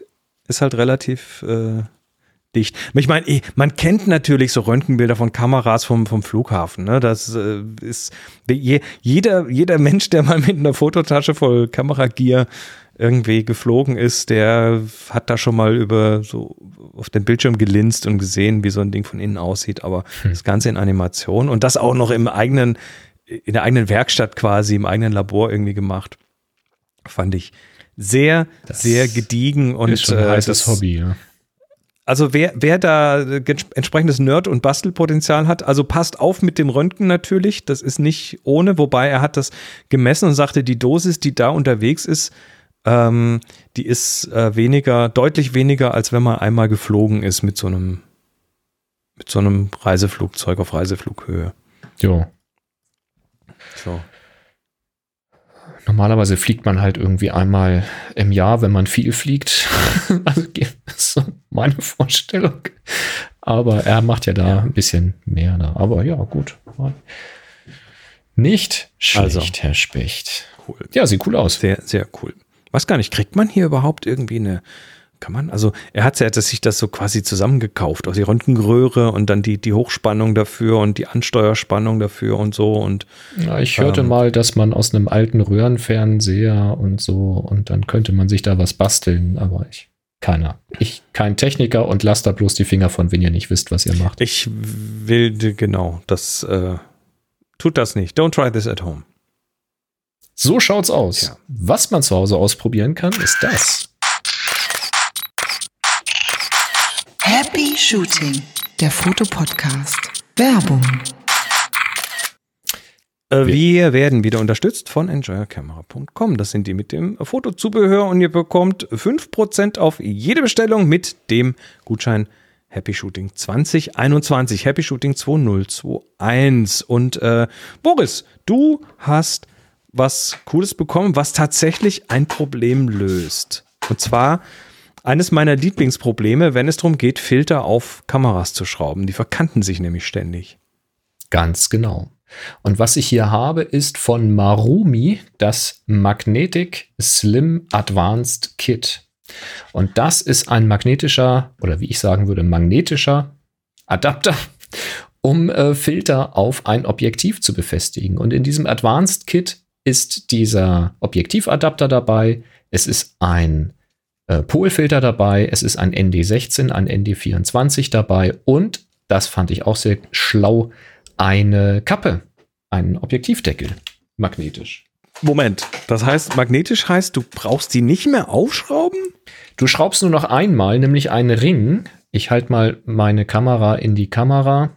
ist halt relativ äh, dicht. Ich meine, eh, man kennt natürlich so Röntgenbilder von Kameras vom, vom Flughafen. Ne? Das äh, ist je, jeder, jeder Mensch, der mal mit einer Fototasche voll Kameragier irgendwie geflogen ist, der hat da schon mal über so auf dem Bildschirm gelinst und gesehen, wie so ein Ding von innen aussieht, aber hm. das Ganze in Animation und das auch noch im eigenen, in der eigenen Werkstatt quasi, im eigenen Labor irgendwie gemacht. Fand ich sehr, das sehr gediegen und ist schon ein äh, heißes das, Hobby, ja. Also wer, wer da entsprechendes Nerd- und Bastelpotenzial hat, also passt auf mit dem Röntgen natürlich, das ist nicht ohne, wobei er hat das gemessen und sagte, die Dosis, die da unterwegs ist, ähm, die ist äh, weniger, deutlich weniger, als wenn man einmal geflogen ist mit so einem, mit so einem Reiseflugzeug auf Reiseflughöhe. Jo. So. Normalerweise fliegt man halt irgendwie einmal im Jahr, wenn man viel fliegt. also das ist so meine Vorstellung. Aber er macht ja da ja. ein bisschen mehr. Da. Aber ja, gut. Nicht schlecht, also, Herr Specht. Cool. Ja, sieht cool aus. Sehr, sehr cool. Was gar nicht, kriegt man hier überhaupt irgendwie eine kann man? Also er hat ja sich das so quasi zusammengekauft, aus die Röntgenröhre und dann die, die Hochspannung dafür und die Ansteuerspannung dafür und so. Und ja, ich hörte ähm, mal, dass man aus einem alten Röhrenfernseher und so und dann könnte man sich da was basteln, aber ich keiner. Ich kein Techniker und lasst da bloß die Finger von, wenn ihr nicht wisst, was ihr macht. Ich will genau, das äh, tut das nicht. Don't try this at home. So schaut's aus. Ja. Was man zu Hause ausprobieren kann, ist das. Happy Shooting, der Fotopodcast. Werbung. Äh, wir werden wieder unterstützt von enjoyercamera.com. Das sind die mit dem Fotozubehör und ihr bekommt 5% auf jede Bestellung mit dem Gutschein Happy Shooting 2021. Happy Shooting 2021. Und äh, Boris, du hast was Cooles bekommen, was tatsächlich ein Problem löst. Und zwar eines meiner Lieblingsprobleme, wenn es darum geht, Filter auf Kameras zu schrauben. Die verkanten sich nämlich ständig. Ganz genau. Und was ich hier habe, ist von Marumi das Magnetic Slim Advanced Kit. Und das ist ein magnetischer, oder wie ich sagen würde, magnetischer Adapter, um äh, Filter auf ein Objektiv zu befestigen. Und in diesem Advanced Kit ist dieser Objektivadapter dabei. Es ist ein äh, Polfilter dabei, es ist ein ND16, ein ND24 dabei und, das fand ich auch sehr schlau, eine Kappe, ein Objektivdeckel, magnetisch. Moment, das heißt, magnetisch heißt, du brauchst die nicht mehr aufschrauben? Du schraubst nur noch einmal, nämlich einen Ring. Ich halte mal meine Kamera in die Kamera.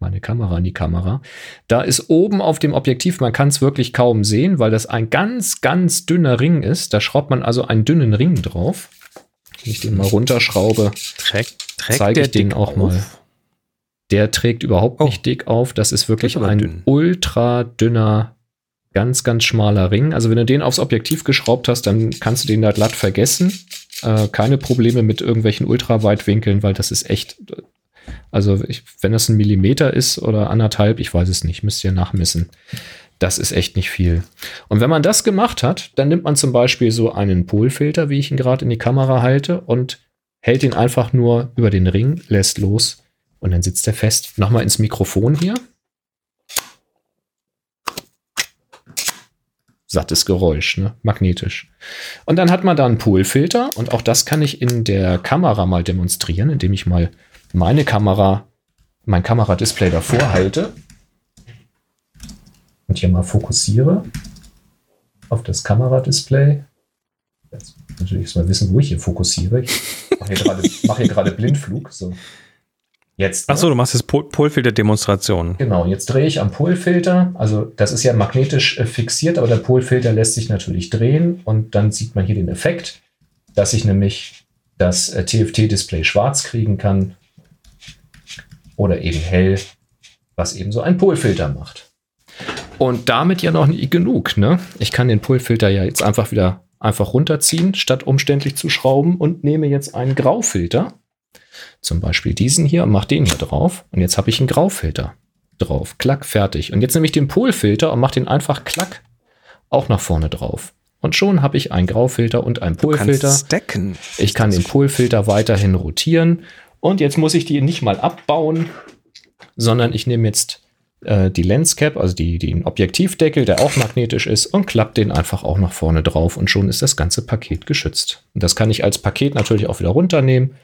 Meine Kamera in die Kamera. Da ist oben auf dem Objektiv, man kann es wirklich kaum sehen, weil das ein ganz, ganz dünner Ring ist. Da schraubt man also einen dünnen Ring drauf. Wenn ich den mal runterschraube, zeige ich den auch auf? mal. Der trägt überhaupt oh. nicht dick auf. Das ist wirklich ein dünn. ultra dünner, ganz, ganz schmaler Ring. Also wenn du den aufs Objektiv geschraubt hast, dann kannst du den da glatt vergessen. Äh, keine Probleme mit irgendwelchen Ultraweitwinkeln, weil das ist echt also ich, wenn das ein Millimeter ist oder anderthalb, ich weiß es nicht, müsst ihr nachmessen. Das ist echt nicht viel. Und wenn man das gemacht hat, dann nimmt man zum Beispiel so einen Polfilter, wie ich ihn gerade in die Kamera halte, und hält ihn einfach nur über den Ring, lässt los und dann sitzt er fest. Nochmal ins Mikrofon hier. Sattes Geräusch, ne? magnetisch. Und dann hat man da einen Polfilter und auch das kann ich in der Kamera mal demonstrieren, indem ich mal meine Kamera, mein Kameradisplay davor halte und hier mal fokussiere auf das Kameradisplay. Jetzt natürlich erstmal wissen, wo ich hier fokussiere. Ich mache hier gerade mach Blindflug. So. Jetzt. Achso, du machst jetzt Pol Polfilter-Demonstrationen. Genau, jetzt drehe ich am Polfilter. Also, das ist ja magnetisch äh, fixiert, aber der Polfilter lässt sich natürlich drehen und dann sieht man hier den Effekt, dass ich nämlich das äh, TFT-Display schwarz kriegen kann oder eben hell, was eben so ein Polfilter macht. Und damit ja noch nie genug. Ne? Ich kann den Polfilter ja jetzt einfach wieder einfach runterziehen, statt umständlich zu schrauben und nehme jetzt einen Graufilter. Zum Beispiel diesen hier und mache den hier drauf. Und jetzt habe ich einen Graufilter drauf. Klack, fertig. Und jetzt nehme ich den Polfilter und mache den einfach klack auch nach vorne drauf. Und schon habe ich einen Graufilter und einen Polfilter. Ich kann den Polfilter weiterhin rotieren und jetzt muss ich die nicht mal abbauen, sondern ich nehme jetzt äh, die Lenscap, also die, den Objektivdeckel, der auch magnetisch ist, und klappt den einfach auch nach vorne drauf und schon ist das ganze Paket geschützt. Und das kann ich als Paket natürlich auch wieder runternehmen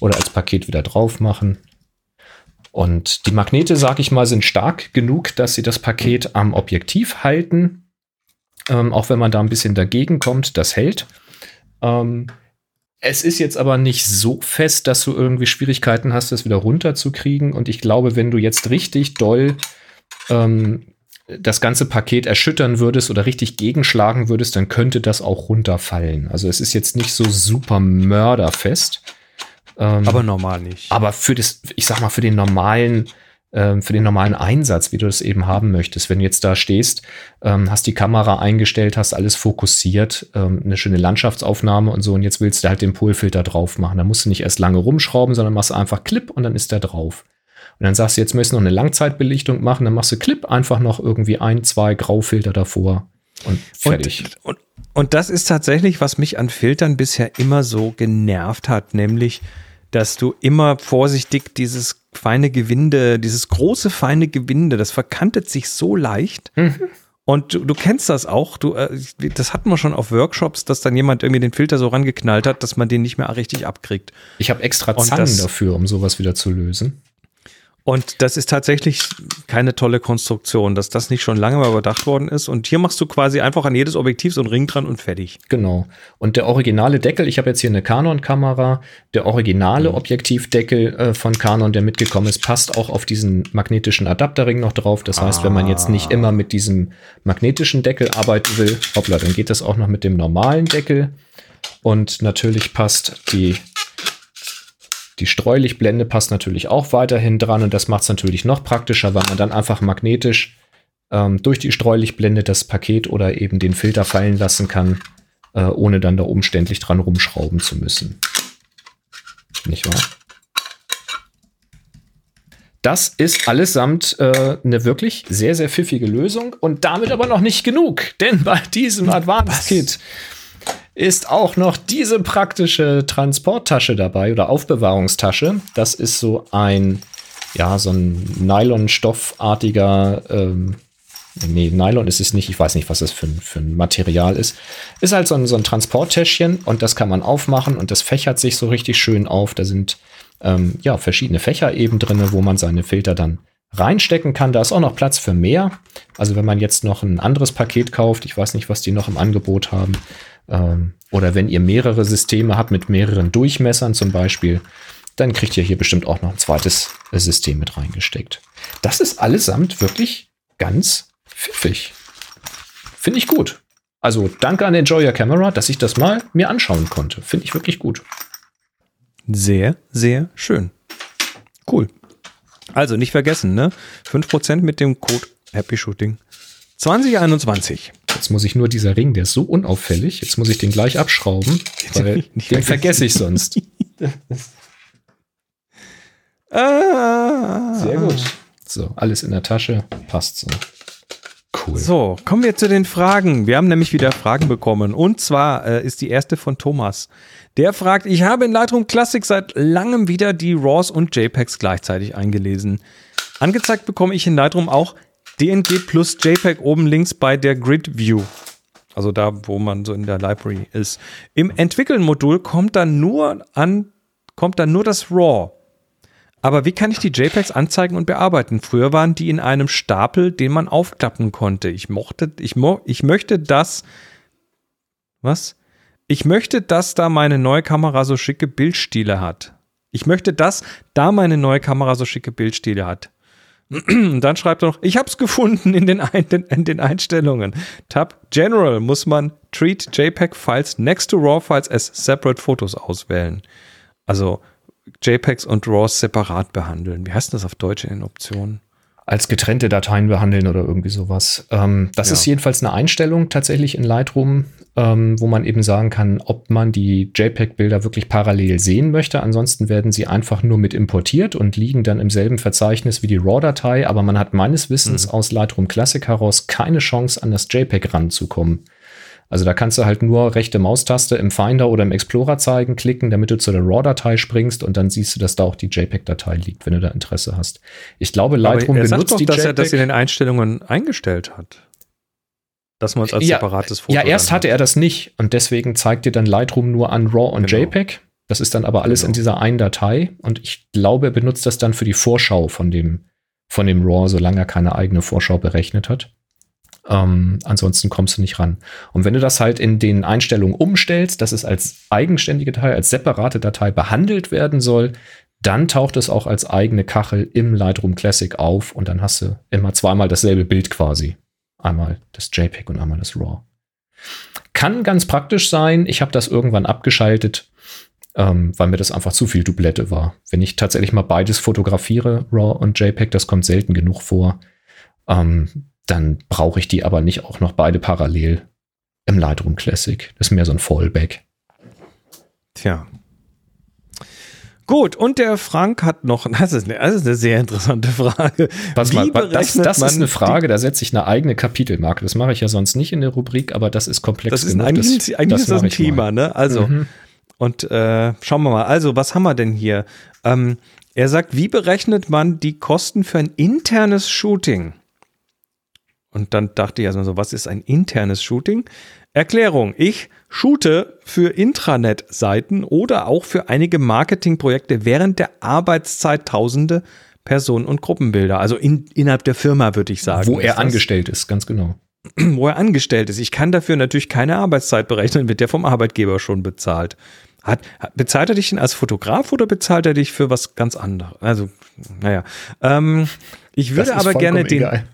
oder als Paket wieder drauf machen. Und die Magnete, sag ich mal, sind stark genug, dass sie das Paket am Objektiv halten. Ähm, auch wenn man da ein bisschen dagegen kommt, das hält. Ähm, es ist jetzt aber nicht so fest, dass du irgendwie Schwierigkeiten hast, das wieder runterzukriegen. Und ich glaube, wenn du jetzt richtig doll ähm, das ganze Paket erschüttern würdest oder richtig gegenschlagen würdest, dann könnte das auch runterfallen. Also es ist jetzt nicht so super mörderfest. Ähm, aber normal nicht. Aber für das, ich sag mal, für den normalen, ähm, für den normalen Einsatz, wie du das eben haben möchtest, wenn du jetzt da stehst, ähm, hast die Kamera eingestellt, hast alles fokussiert, ähm, eine schöne Landschaftsaufnahme und so, und jetzt willst du halt den Polfilter drauf machen. Da musst du nicht erst lange rumschrauben, sondern machst einfach Clip und dann ist der drauf. Und dann sagst du, jetzt möchtest du noch eine Langzeitbelichtung machen, dann machst du Clip einfach noch irgendwie ein, zwei Graufilter davor und fertig. Und, und, und das ist tatsächlich, was mich an Filtern bisher immer so genervt hat, nämlich dass du immer vorsichtig dieses feine Gewinde, dieses große feine Gewinde, das verkantet sich so leicht. Mhm. Und du, du, kennst das auch. Du, äh, das hatten wir schon auf Workshops, dass dann jemand irgendwie den Filter so rangeknallt hat, dass man den nicht mehr richtig abkriegt. Ich habe extra Zangen dafür, um sowas wieder zu lösen. Und das ist tatsächlich keine tolle Konstruktion, dass das nicht schon lange mal überdacht worden ist. Und hier machst du quasi einfach an jedes Objektiv so einen Ring dran und fertig. Genau. Und der originale Deckel, ich habe jetzt hier eine Canon-Kamera, der originale mhm. Objektivdeckel äh, von Canon, der mitgekommen ist, passt auch auf diesen magnetischen Adapterring noch drauf. Das heißt, ah. wenn man jetzt nicht immer mit diesem magnetischen Deckel arbeiten will, hoppla, dann geht das auch noch mit dem normalen Deckel. Und natürlich passt die die Streulichtblende passt natürlich auch weiterhin dran und das macht es natürlich noch praktischer, weil man dann einfach magnetisch ähm, durch die Streulichtblende das Paket oder eben den Filter fallen lassen kann, äh, ohne dann da umständlich dran rumschrauben zu müssen. Nicht wahr? Das ist allesamt äh, eine wirklich sehr, sehr pfiffige Lösung und damit aber noch nicht genug, denn bei diesem Advanced Kit ist auch noch diese praktische Transporttasche dabei oder Aufbewahrungstasche. Das ist so ein, ja, so ein Nylonstoffartiger, ähm, nee, Nylon ist es nicht, ich weiß nicht, was das für, für ein Material ist. Ist halt so ein, so ein Transporttäschchen und das kann man aufmachen und das fächert sich so richtig schön auf. Da sind ähm, ja verschiedene Fächer eben drin, wo man seine Filter dann reinstecken kann. Da ist auch noch Platz für mehr. Also wenn man jetzt noch ein anderes Paket kauft, ich weiß nicht, was die noch im Angebot haben, ähm, oder wenn ihr mehrere Systeme habt mit mehreren Durchmessern zum Beispiel, dann kriegt ihr hier bestimmt auch noch ein zweites System mit reingesteckt. Das ist allesamt wirklich ganz pfiffig. Finde ich gut. Also danke an Enjoy Your Camera, dass ich das mal mir anschauen konnte. Finde ich wirklich gut. Sehr, sehr schön. Cool. Also nicht vergessen, ne? 5% mit dem Code Happy Shooting 2021. Jetzt muss ich nur dieser Ring, der ist so unauffällig. Jetzt muss ich den gleich abschrauben, weil den vergesse ich sonst. ah. Sehr gut. So, alles in der Tasche. Passt so. Cool. So, kommen wir zu den Fragen. Wir haben nämlich wieder Fragen bekommen. Und zwar äh, ist die erste von Thomas. Der fragt, ich habe in Lightroom Classic seit langem wieder die RAWs und JPEGs gleichzeitig eingelesen. Angezeigt bekomme ich in Lightroom auch DNG plus JPEG oben links bei der Grid View. Also da, wo man so in der Library ist. Im Entwickeln-Modul kommt dann nur an, kommt dann nur das RAW. Aber wie kann ich die JPEGs anzeigen und bearbeiten? Früher waren die in einem Stapel, den man aufklappen konnte. Ich mochte, ich, mo, ich möchte das. Was? Ich möchte, dass da meine neue Kamera so schicke Bildstile hat. Ich möchte, dass da meine neue Kamera so schicke Bildstile hat. Und dann schreibt er noch, ich habe es gefunden in den, Ein in den Einstellungen. Tab General muss man Treat JPEG Files next to RAW Files as separate Photos auswählen. Also JPEGs und RAWs separat behandeln. Wie heißt das auf Deutsch in den Optionen? Als getrennte Dateien behandeln oder irgendwie sowas. Ähm, das ja. ist jedenfalls eine Einstellung tatsächlich in Lightroom, ähm, wo man eben sagen kann, ob man die JPEG-Bilder wirklich parallel sehen möchte. Ansonsten werden sie einfach nur mit importiert und liegen dann im selben Verzeichnis wie die RAW-Datei. Aber man hat meines Wissens mhm. aus Lightroom Classic heraus keine Chance, an das JPEG ranzukommen. Also da kannst du halt nur rechte Maustaste im Finder oder im Explorer zeigen, klicken, damit du zu der RAW-Datei springst und dann siehst du, dass da auch die JPEG-Datei liegt, wenn du da Interesse hast. Ich glaube, Lightroom er sagt benutzt doch, die dass JPEG. er das in den Einstellungen eingestellt hat. Dass man es als Ja, separates Foto ja, erst hatte er das nicht und deswegen zeigt dir dann Lightroom nur an RAW und Genau. JPEG. Das ist dann aber alles Genau. in dieser einen Datei und ich glaube, er benutzt das dann für die Vorschau von dem, von dem RAW, solange er keine eigene Vorschau berechnet hat. Ähm, ansonsten kommst du nicht ran. Und wenn du das halt in den Einstellungen umstellst, dass es als eigenständige Datei, als separate Datei behandelt werden soll, dann taucht es auch als eigene Kachel im Lightroom Classic auf und dann hast du immer zweimal dasselbe Bild quasi. Einmal das JPEG und einmal das RAW. Kann ganz praktisch sein. Ich habe das irgendwann abgeschaltet, ähm, weil mir das einfach zu viel Doublette war. Wenn ich tatsächlich mal beides fotografiere, RAW und JPEG, das kommt selten genug vor, ähm, dann brauche ich die aber nicht auch noch beide parallel im Lightroom Classic. Das ist mehr so ein Fallback. Tja. Gut, und der Frank hat noch, das ist eine, das ist eine sehr interessante Frage. Wie mal, das, das ist eine Frage, da setze ich eine eigene Kapitelmarke. Das mache ich ja sonst nicht in der Rubrik, aber das ist komplex Das ist genug. eigentlich, das, eigentlich ist das ein ich mal. Thema, ne? Also, Mhm. und äh, schauen wir mal. Also, was haben wir denn hier? Ähm, er sagt, wie berechnet man die Kosten für ein internes Shooting? Und dann dachte ich erstmal so, was ist ein internes Shooting? Erklärung. Ich shoote für Intranet-Seiten oder auch für einige Marketingprojekte während der Arbeitszeit tausende Personen- und Gruppenbilder. Also in, innerhalb der Firma, würde ich sagen. Wo ist er das angestellt ist, ganz genau. wo er angestellt ist. Ich kann dafür natürlich keine Arbeitszeit berechnen, wird der vom Arbeitgeber schon bezahlt. Hat, bezahlt er dich denn als Fotograf oder bezahlt er dich für was ganz anderes? Also, naja. Ähm, ich würde ist aber gerne den, egal.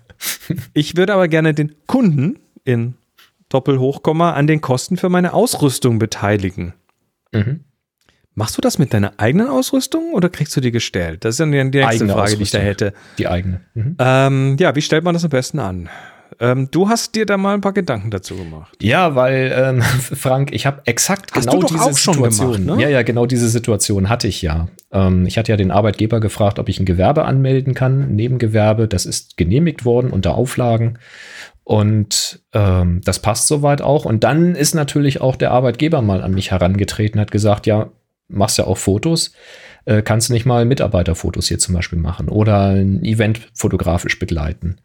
Ich würde aber gerne den Kunden in Doppelhochkomma an den Kosten für meine Ausrüstung beteiligen. Mhm. Machst du das mit deiner eigenen Ausrüstung oder kriegst du die gestellt? Das ist dann die nächste Eigene Frage, die ich da Ausrüstung. hätte. Die eigene. Mhm. Ähm, ja, wie stellt man das am besten an? Ähm, du hast dir da mal ein paar Gedanken dazu gemacht. Ja, weil, ähm, Frank, ich habe exakt Hast genau du doch diese auch schon Situation. gemacht, ne? Ja, ja, genau diese Situation hatte ich ja. Ähm, ich hatte ja den Arbeitgeber gefragt, ob ich ein Gewerbe anmelden kann, Nebengewerbe. Das ist genehmigt worden unter Auflagen. Und ähm, das passt soweit auch. Und dann ist natürlich auch der Arbeitgeber mal an mich herangetreten, hat gesagt, ja, machst ja auch Fotos, äh, kannst du nicht mal Mitarbeiterfotos hier zum Beispiel machen oder ein Event fotografisch begleiten.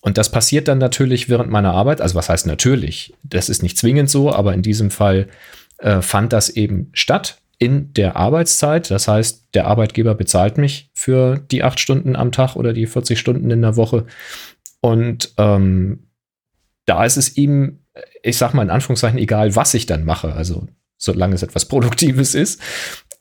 Und das passiert dann natürlich während meiner Arbeit. Also was heißt natürlich? Das ist nicht zwingend so, aber in diesem Fall äh, fand das eben statt in der Arbeitszeit. Das heißt, der Arbeitgeber bezahlt mich für die acht Stunden am Tag oder die 40 Stunden in der Woche. Und ähm, da ist es ihm, ich sag mal in Anführungszeichen, egal, was ich dann mache. Also solange es etwas Produktives ist.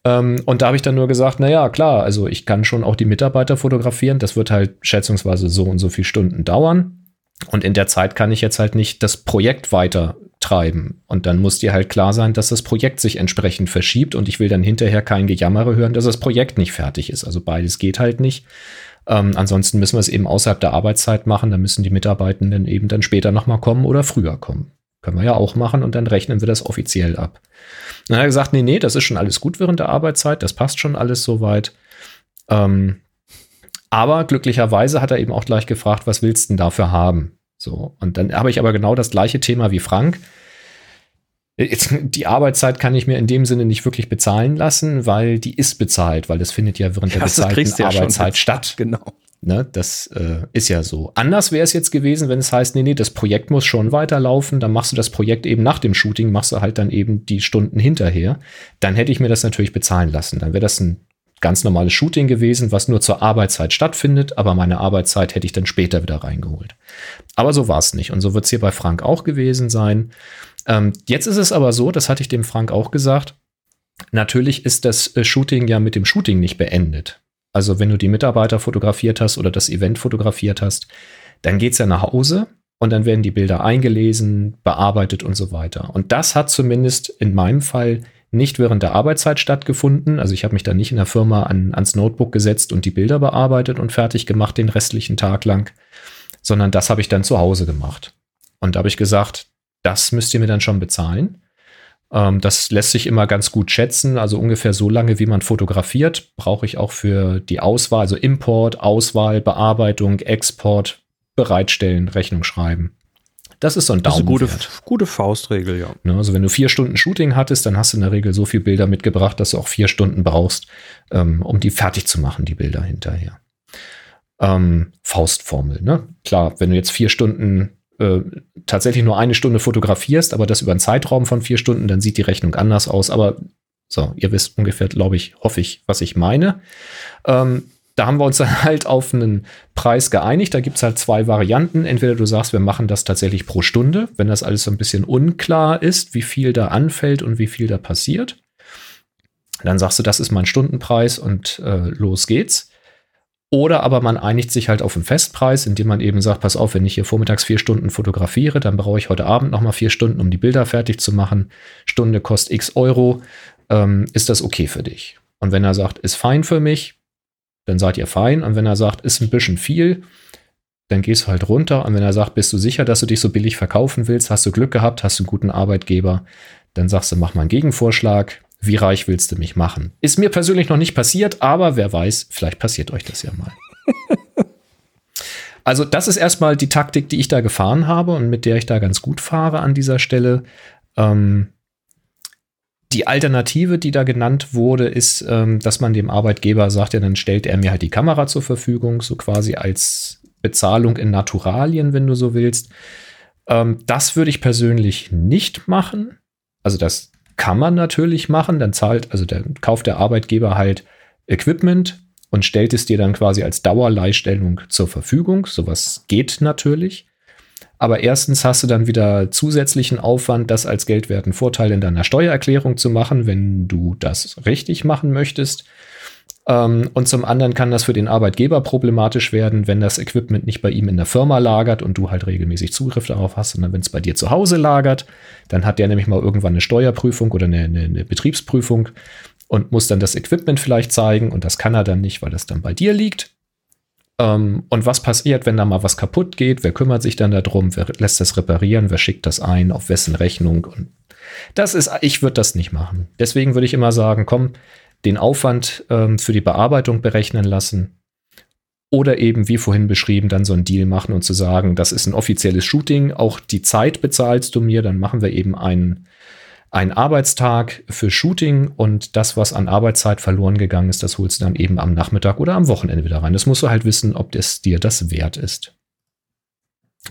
Ähm, und da habe ich dann nur gesagt, na ja, klar, also ich kann schon auch die Mitarbeiter fotografieren. Das wird halt schätzungsweise so und so viele Stunden dauern. Und in der Zeit kann ich jetzt halt nicht das Projekt weiter treiben. Und dann muss dir halt klar sein, dass das Projekt sich entsprechend verschiebt. Und ich will dann hinterher kein Gejammere hören, dass das Projekt nicht fertig ist. Also beides geht halt nicht. Ähm, ansonsten müssen wir es eben außerhalb der Arbeitszeit machen. Da müssen die Mitarbeitenden eben dann später nochmal kommen oder früher kommen. Können wir ja auch machen und dann rechnen wir das offiziell ab. Dann hat er gesagt, nee, nee, das ist schon alles gut während der Arbeitszeit, das passt schon alles soweit. Ähm, aber glücklicherweise hat er eben auch gleich gefragt, was willst du denn dafür haben? So, und dann habe ich aber genau das gleiche Thema wie Frank. Jetzt, die Arbeitszeit kann ich mir in dem Sinne nicht wirklich bezahlen lassen, weil die ist bezahlt, weil das findet ja während der das bezahlten ja Arbeitszeit statt. Genau. Ne, das äh, ist ja so. Anders wäre es jetzt gewesen, wenn es heißt, nee, nee, das Projekt muss schon weiterlaufen, dann machst du das Projekt eben nach dem Shooting, machst du halt dann eben die Stunden hinterher. Dann hätte ich mir das natürlich bezahlen lassen. Dann wäre das ein ganz normales Shooting gewesen, was nur zur Arbeitszeit stattfindet, aber meine Arbeitszeit hätte ich dann später wieder reingeholt. Aber so war es nicht. Und so wird es hier bei Frank auch gewesen sein. Ähm, jetzt ist es aber so, das hatte ich dem Frank auch gesagt, natürlich ist das äh, Shooting ja mit dem Shooting nicht beendet. Also wenn du die Mitarbeiter fotografiert hast oder das Event fotografiert hast, dann geht's ja nach Hause und dann werden die Bilder eingelesen, bearbeitet und so weiter. Und das hat zumindest in meinem Fall nicht während der Arbeitszeit stattgefunden. Also ich habe mich da nicht in der Firma an, ans Notebook gesetzt und die Bilder bearbeitet und fertig gemacht den restlichen Tag lang, sondern das habe ich dann zu Hause gemacht. Und da habe ich gesagt, das müsst ihr mir dann schon bezahlen. Ähm, das lässt sich immer ganz gut schätzen. Also ungefähr so lange, wie man fotografiert, brauche ich auch für die Auswahl, also Import, Auswahl, Bearbeitung, Export, bereitstellen, Rechnung schreiben. Das ist so ein Das ist eine gute, gute Faustregel, ja. Ne, also wenn du vier Stunden Shooting hattest, dann hast du in der Regel so viel Bilder mitgebracht, dass du auch vier Stunden brauchst, ähm, um die fertig zu machen, die Bilder hinterher. Ähm, Faustformel, ne? Klar, wenn du jetzt vier Stunden äh, tatsächlich nur eine Stunde fotografierst, aber das über einen Zeitraum von vier Stunden, dann sieht die Rechnung anders aus. Aber so, ihr wisst ungefähr, glaube ich, hoffe ich, was ich meine. Ähm, da haben wir uns dann halt auf einen Preis geeinigt. Da gibt es halt zwei Varianten. Entweder du sagst, wir machen das tatsächlich pro Stunde, wenn das alles so ein bisschen unklar ist, wie viel da anfällt und wie viel da passiert. Dann sagst du, das ist mein Stundenpreis und äh, los geht's. Oder aber man einigt sich halt auf einen Festpreis, indem man eben sagt, pass auf, wenn ich hier vormittags vier Stunden fotografiere, dann brauche ich heute Abend nochmal vier Stunden, um die Bilder fertig zu machen. Stunde kostet x Euro. Ähm, ist das okay für dich? Und wenn er sagt, ist fein für mich, dann seid ihr fein. Und wenn er sagt, ist ein bisschen viel, dann gehst du halt runter. Und wenn er sagt, bist du sicher, dass du dich so billig verkaufen willst, hast du Glück gehabt, hast du einen guten Arbeitgeber, dann sagst du, mach mal einen Gegenvorschlag. Wie reich willst du mich machen? Ist mir persönlich noch nicht passiert, aber wer weiß, vielleicht passiert euch das ja mal. also, das ist erstmal die Taktik, die ich da gefahren habe und mit der ich da ganz gut fahre an dieser Stelle. Ähm, die Alternative, die da genannt wurde, ist, ähm, dass man dem Arbeitgeber sagt, ja, dann stellt er mir halt die Kamera zur Verfügung, so quasi als Bezahlung in Naturalien, wenn du so willst. Ähm, das würde ich persönlich nicht machen. Also das kann man natürlich machen. Dann zahlt, also dann kauft der Arbeitgeber halt Equipment und stellt es dir dann quasi als Dauerleihstellung zur Verfügung. Sowas geht natürlich. Aber erstens hast du dann wieder zusätzlichen Aufwand, das als geldwerten Vorteil in deiner Steuererklärung zu machen, wenn du das richtig machen möchtest. Ähm, und zum anderen kann das für den Arbeitgeber problematisch werden, wenn das Equipment nicht bei ihm in der Firma lagert und du halt regelmäßig Zugriff darauf hast, sondern wenn es bei dir zu Hause lagert, dann hat der nämlich mal irgendwann eine Steuerprüfung oder eine, eine, eine Betriebsprüfung und muss dann das Equipment vielleicht zeigen und das kann er dann nicht, weil das dann bei dir liegt. Ähm, und was passiert, wenn da mal was kaputt geht? Wer kümmert sich dann darum? Wer lässt das reparieren? Wer schickt das ein? Auf wessen Rechnung? Und das ist, ich würde das nicht machen. Deswegen würde ich immer sagen, komm, den Aufwand ähm, für die Bearbeitung berechnen lassen. Oder eben, wie vorhin beschrieben, dann so einen Deal machen und zu sagen, das ist ein offizielles Shooting, auch die Zeit bezahlst du mir, dann machen wir eben einen, einen Arbeitstag für Shooting und das, was an Arbeitszeit verloren gegangen ist, das holst du dann eben am Nachmittag oder am Wochenende wieder rein. Das musst du halt wissen, ob es dir das wert ist.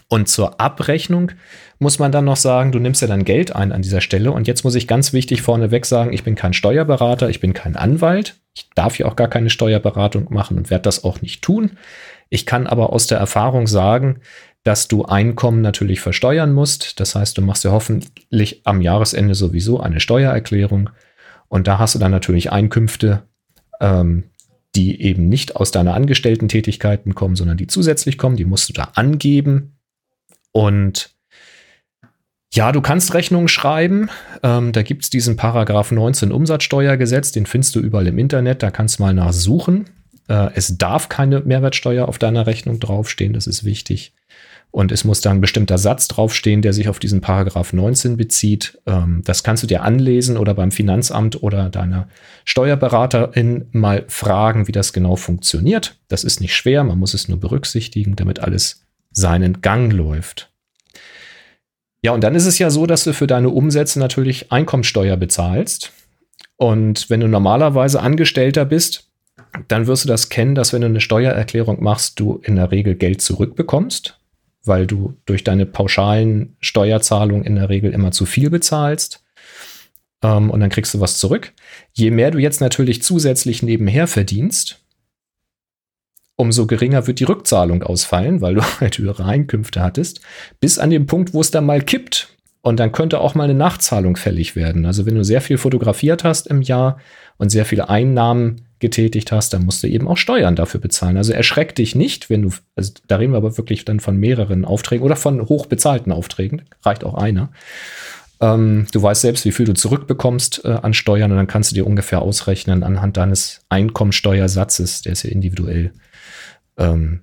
Und zur Abrechnung muss man dann noch sagen, du nimmst ja dann Geld ein an dieser Stelle. Und jetzt muss ich ganz wichtig vorneweg sagen, ich bin kein Steuerberater, ich bin kein Anwalt. Ich darf ja auch gar keine Steuerberatung machen und werde das auch nicht tun. Ich kann aber aus der Erfahrung sagen, dass du Einkommen natürlich versteuern musst. Das heißt, du machst ja hoffentlich am Jahresende sowieso eine Steuererklärung. Und da hast du dann natürlich Einkünfte, ähm, die eben nicht aus deiner Angestellten-Tätigkeiten kommen, sondern die zusätzlich kommen. Die musst du da angeben. Und ja, du kannst Rechnungen schreiben. Ähm, da gibt es diesen Paragraph 19 Umsatzsteuergesetz, den findest du überall im Internet, da kannst du mal nachsuchen. Äh, es darf keine Mehrwertsteuer auf deiner Rechnung draufstehen, das ist wichtig. Und es muss da ein bestimmter Satz draufstehen, der sich auf diesen Paragraph 19 bezieht. Ähm, das kannst du dir anlesen oder beim Finanzamt oder deiner Steuerberaterin mal fragen, wie das genau funktioniert. Das ist nicht schwer, man muss es nur berücksichtigen, damit alles seinen Gang läuft. Ja, und dann ist es ja so, dass du für deine Umsätze natürlich Einkommensteuer bezahlst. Und wenn du normalerweise Angestellter bist, dann wirst du das kennen, dass wenn du eine Steuererklärung machst, du in der Regel Geld zurückbekommst, weil du durch deine pauschalen Steuerzahlungen in der Regel immer zu viel bezahlst. Ähm, und dann kriegst du was zurück. Je mehr du jetzt natürlich zusätzlich nebenher verdienst, umso geringer wird die Rückzahlung ausfallen, weil du halt höhere Einkünfte hattest, bis an den Punkt, wo es dann mal kippt. Und dann könnte auch mal eine Nachzahlung fällig werden. Also wenn du sehr viel fotografiert hast im Jahr und sehr viele Einnahmen getätigt hast, dann musst du eben auch Steuern dafür bezahlen. Also erschreck dich nicht, wenn du, also da reden wir aber wirklich dann von mehreren Aufträgen oder von hochbezahlten Aufträgen, reicht auch einer. Ähm, du weißt selbst, wie viel du zurückbekommst äh, an Steuern und dann kannst du dir ungefähr ausrechnen anhand deines Einkommensteuersatzes, der ist ja individuell, ähm,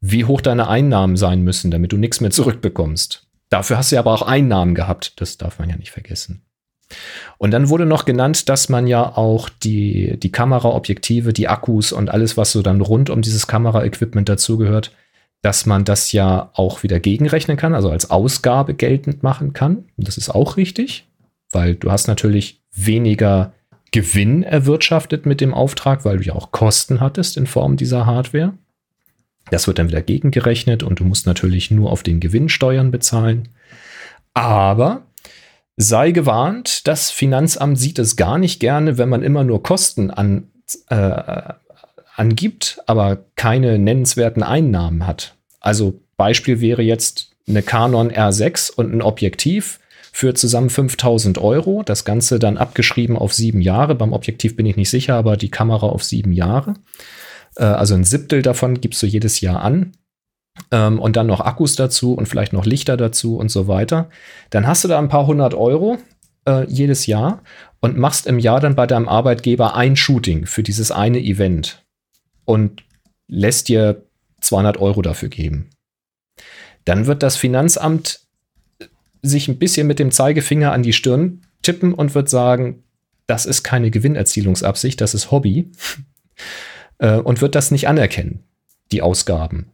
wie hoch deine Einnahmen sein müssen, damit du nichts mehr zurückbekommst. Dafür hast du aber auch Einnahmen gehabt, das darf man ja nicht vergessen. Und dann wurde noch genannt, dass man ja auch die, die Kameraobjektive, die Akkus und alles, was so dann rund um dieses Kameraequipment dazugehört, dass man das ja auch wieder gegenrechnen kann, also als Ausgabe geltend machen kann. Und das ist auch richtig, weil du hast natürlich weniger Gewinn erwirtschaftet mit dem Auftrag, weil du ja auch Kosten hattest in Form dieser Hardware. Das wird dann wieder gegengerechnet und du musst natürlich nur auf den Gewinn Steuern bezahlen. Aber sei gewarnt, das Finanzamt sieht es gar nicht gerne, wenn man immer nur Kosten an, äh, angibt, aber keine nennenswerten Einnahmen hat. Also Beispiel wäre jetzt eine Canon R6 und ein Objektiv für zusammen 5000 Euro. Das Ganze dann abgeschrieben auf sieben Jahre. Beim Objektiv bin ich nicht sicher, aber die Kamera auf sieben Jahre. Äh, also ein Siebtel davon gibst du jedes Jahr an. Ähm, und dann noch Akkus dazu und vielleicht noch Lichter dazu und so weiter. Dann hast du da ein paar hundert Euro äh, jedes Jahr und machst im Jahr dann bei deinem Arbeitgeber ein Shooting für dieses eine Event und lässt dir 200 Euro dafür geben. Dann wird das Finanzamt sich ein bisschen mit dem Zeigefinger an die Stirn tippen und wird sagen, das ist keine Gewinnerzielungsabsicht, das ist Hobby. Äh, und wird das nicht anerkennen, die Ausgaben.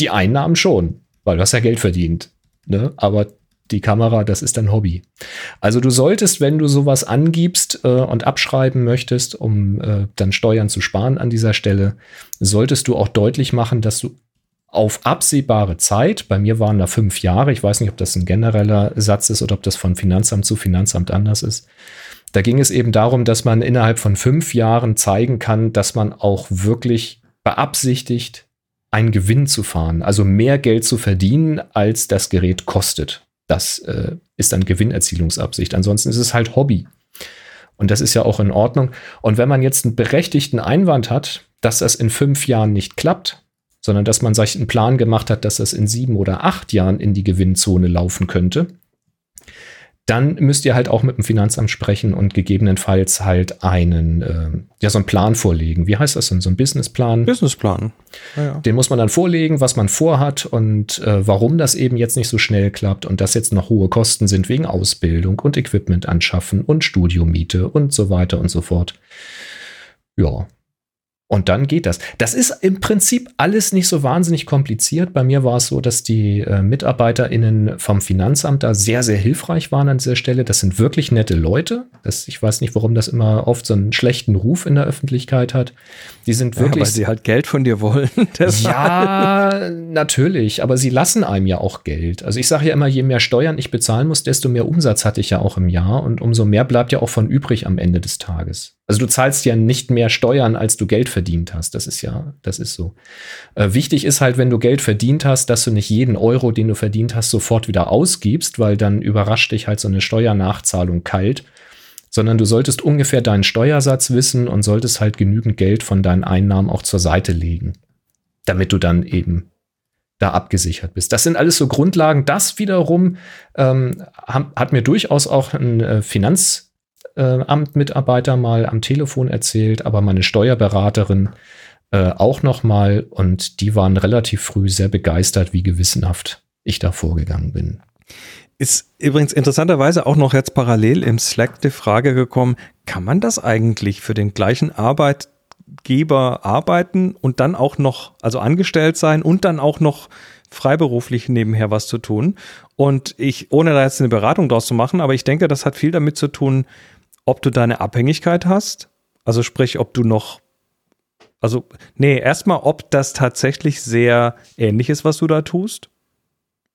Die Einnahmen schon, weil du hast ja Geld verdient. Ne? Aber die Kamera, das ist dein Hobby. Also du solltest, wenn du sowas angibst äh, und abschreiben möchtest, um äh, dann Steuern zu sparen an dieser Stelle, solltest du auch deutlich machen, dass du auf absehbare Zeit, bei mir waren da fünf Jahre, ich weiß nicht, ob das ein genereller Satz ist oder ob das von Finanzamt zu Finanzamt anders ist. Da ging es eben darum, dass man innerhalb von fünf Jahren zeigen kann, dass man auch wirklich beabsichtigt, einen Gewinn zu fahren, also mehr Geld zu verdienen, als das Gerät kostet. Das äh, ist dann Gewinnerzielungsabsicht. Ansonsten ist es halt Hobby. Und das ist ja auch in Ordnung. Und wenn man jetzt einen berechtigten Einwand hat, dass das in fünf Jahren nicht klappt, sondern dass man sich einen Plan gemacht hat, dass das in sieben oder acht Jahren in die Gewinnzone laufen könnte, dann müsst ihr halt auch mit dem Finanzamt sprechen und gegebenenfalls halt einen, äh, ja, so einen Plan vorlegen. Wie heißt das denn? So ein Businessplan? Businessplan. Ja, ja. Den muss man dann vorlegen, was man vorhat und äh, warum das eben jetzt nicht so schnell klappt und dass jetzt noch hohe Kosten sind wegen Ausbildung und Equipment anschaffen und Studiomiete und so weiter und so fort. Ja, und dann geht das. Das ist im Prinzip alles nicht so wahnsinnig kompliziert. Bei mir war es so, dass die äh, MitarbeiterInnen vom Finanzamt da sehr, sehr hilfreich waren an dieser Stelle. Das sind wirklich nette Leute. Das, ich weiß nicht, warum das immer oft so einen schlechten Ruf in der Öffentlichkeit hat. Die sind wirklich. Ja, weil sie halt Geld von dir wollen. ja, natürlich. Aber sie lassen einem ja auch Geld. Also ich sage ja immer, je mehr Steuern ich bezahlen muss, desto mehr Umsatz hatte ich ja auch im Jahr. Und umso mehr bleibt ja auch von übrig am Ende des Tages. Also du zahlst ja nicht mehr Steuern, als du Geld verdient hast. Das ist ja, das ist so. Äh, wichtig ist halt, wenn du Geld verdient hast, dass du nicht jeden Euro, den du verdient hast, sofort wieder ausgibst, weil dann überrascht dich halt so eine Steuernachzahlung kalt, sondern du solltest ungefähr deinen Steuersatz wissen und solltest halt genügend Geld von deinen Einnahmen auch zur Seite legen, damit du dann eben da abgesichert bist. Das sind alles so Grundlagen. Das wiederum ähm, hat mir durchaus auch ein äh, Finanz äh, Amtmitarbeiter mal am Telefon erzählt, aber meine Steuerberaterin äh, auch noch mal und die waren relativ früh sehr begeistert, wie gewissenhaft ich da vorgegangen bin. Ist übrigens interessanterweise auch noch jetzt parallel im Slack die Frage gekommen, kann man das eigentlich für den gleichen Arbeitgeber arbeiten und dann auch noch, also angestellt sein und dann auch noch freiberuflich nebenher was zu tun? Und ich, ohne da jetzt eine Beratung draus zu machen, aber ich denke, das hat viel damit zu tun, ob du deine Abhängigkeit hast. Also sprich, ob du noch, also, nee, erstmal, ob das tatsächlich sehr ähnlich ist, was du da tust.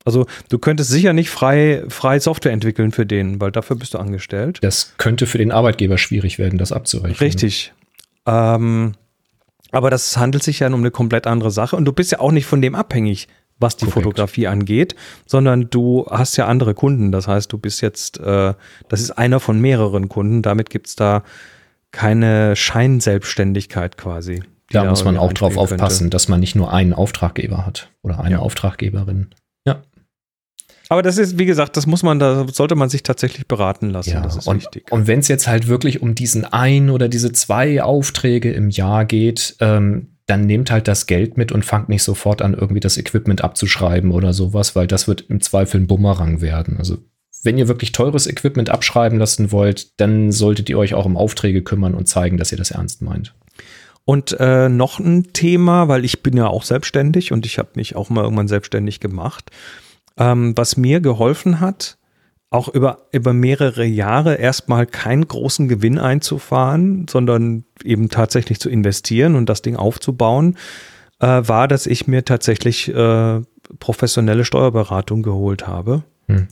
Also du könntest sicher nicht frei, frei Software entwickeln für den, weil dafür bist du angestellt. Das könnte für den Arbeitgeber schwierig werden, das abzurechnen. Richtig. Ähm, aber das handelt sich ja um eine komplett andere Sache und du bist ja auch nicht von dem abhängig, was die Korrekt. Fotografie angeht, sondern du hast ja andere Kunden. Das heißt, du bist jetzt, äh, das ist einer von mehreren Kunden. Damit gibt es da keine Scheinselbstständigkeit quasi. Da muss man auch drauf aufpassen, dass man nicht nur einen Auftraggeber hat oder eine ja. Auftraggeberin. Ja. Aber das ist, wie gesagt, das muss man, da sollte man sich tatsächlich beraten lassen. Ja, das ist und, wichtig. Und wenn es jetzt halt wirklich um diesen ein oder diese zwei Aufträge im Jahr geht, ähm, dann nehmt halt das Geld mit und fangt nicht sofort an, irgendwie das Equipment abzuschreiben oder sowas, weil das wird im Zweifel ein Bumerang werden. Also wenn ihr wirklich teures Equipment abschreiben lassen wollt, dann solltet ihr euch auch um Aufträge kümmern und zeigen, dass ihr das ernst meint. Und äh, noch ein Thema, weil ich bin ja auch selbstständig und ich habe mich auch mal irgendwann selbstständig gemacht. Ähm, was mir geholfen hat, auch über, über mehrere Jahre erstmal keinen großen Gewinn einzufahren, sondern eben tatsächlich zu investieren und das Ding aufzubauen, äh, war, dass ich mir tatsächlich äh, professionelle Steuerberatung geholt habe. Hm.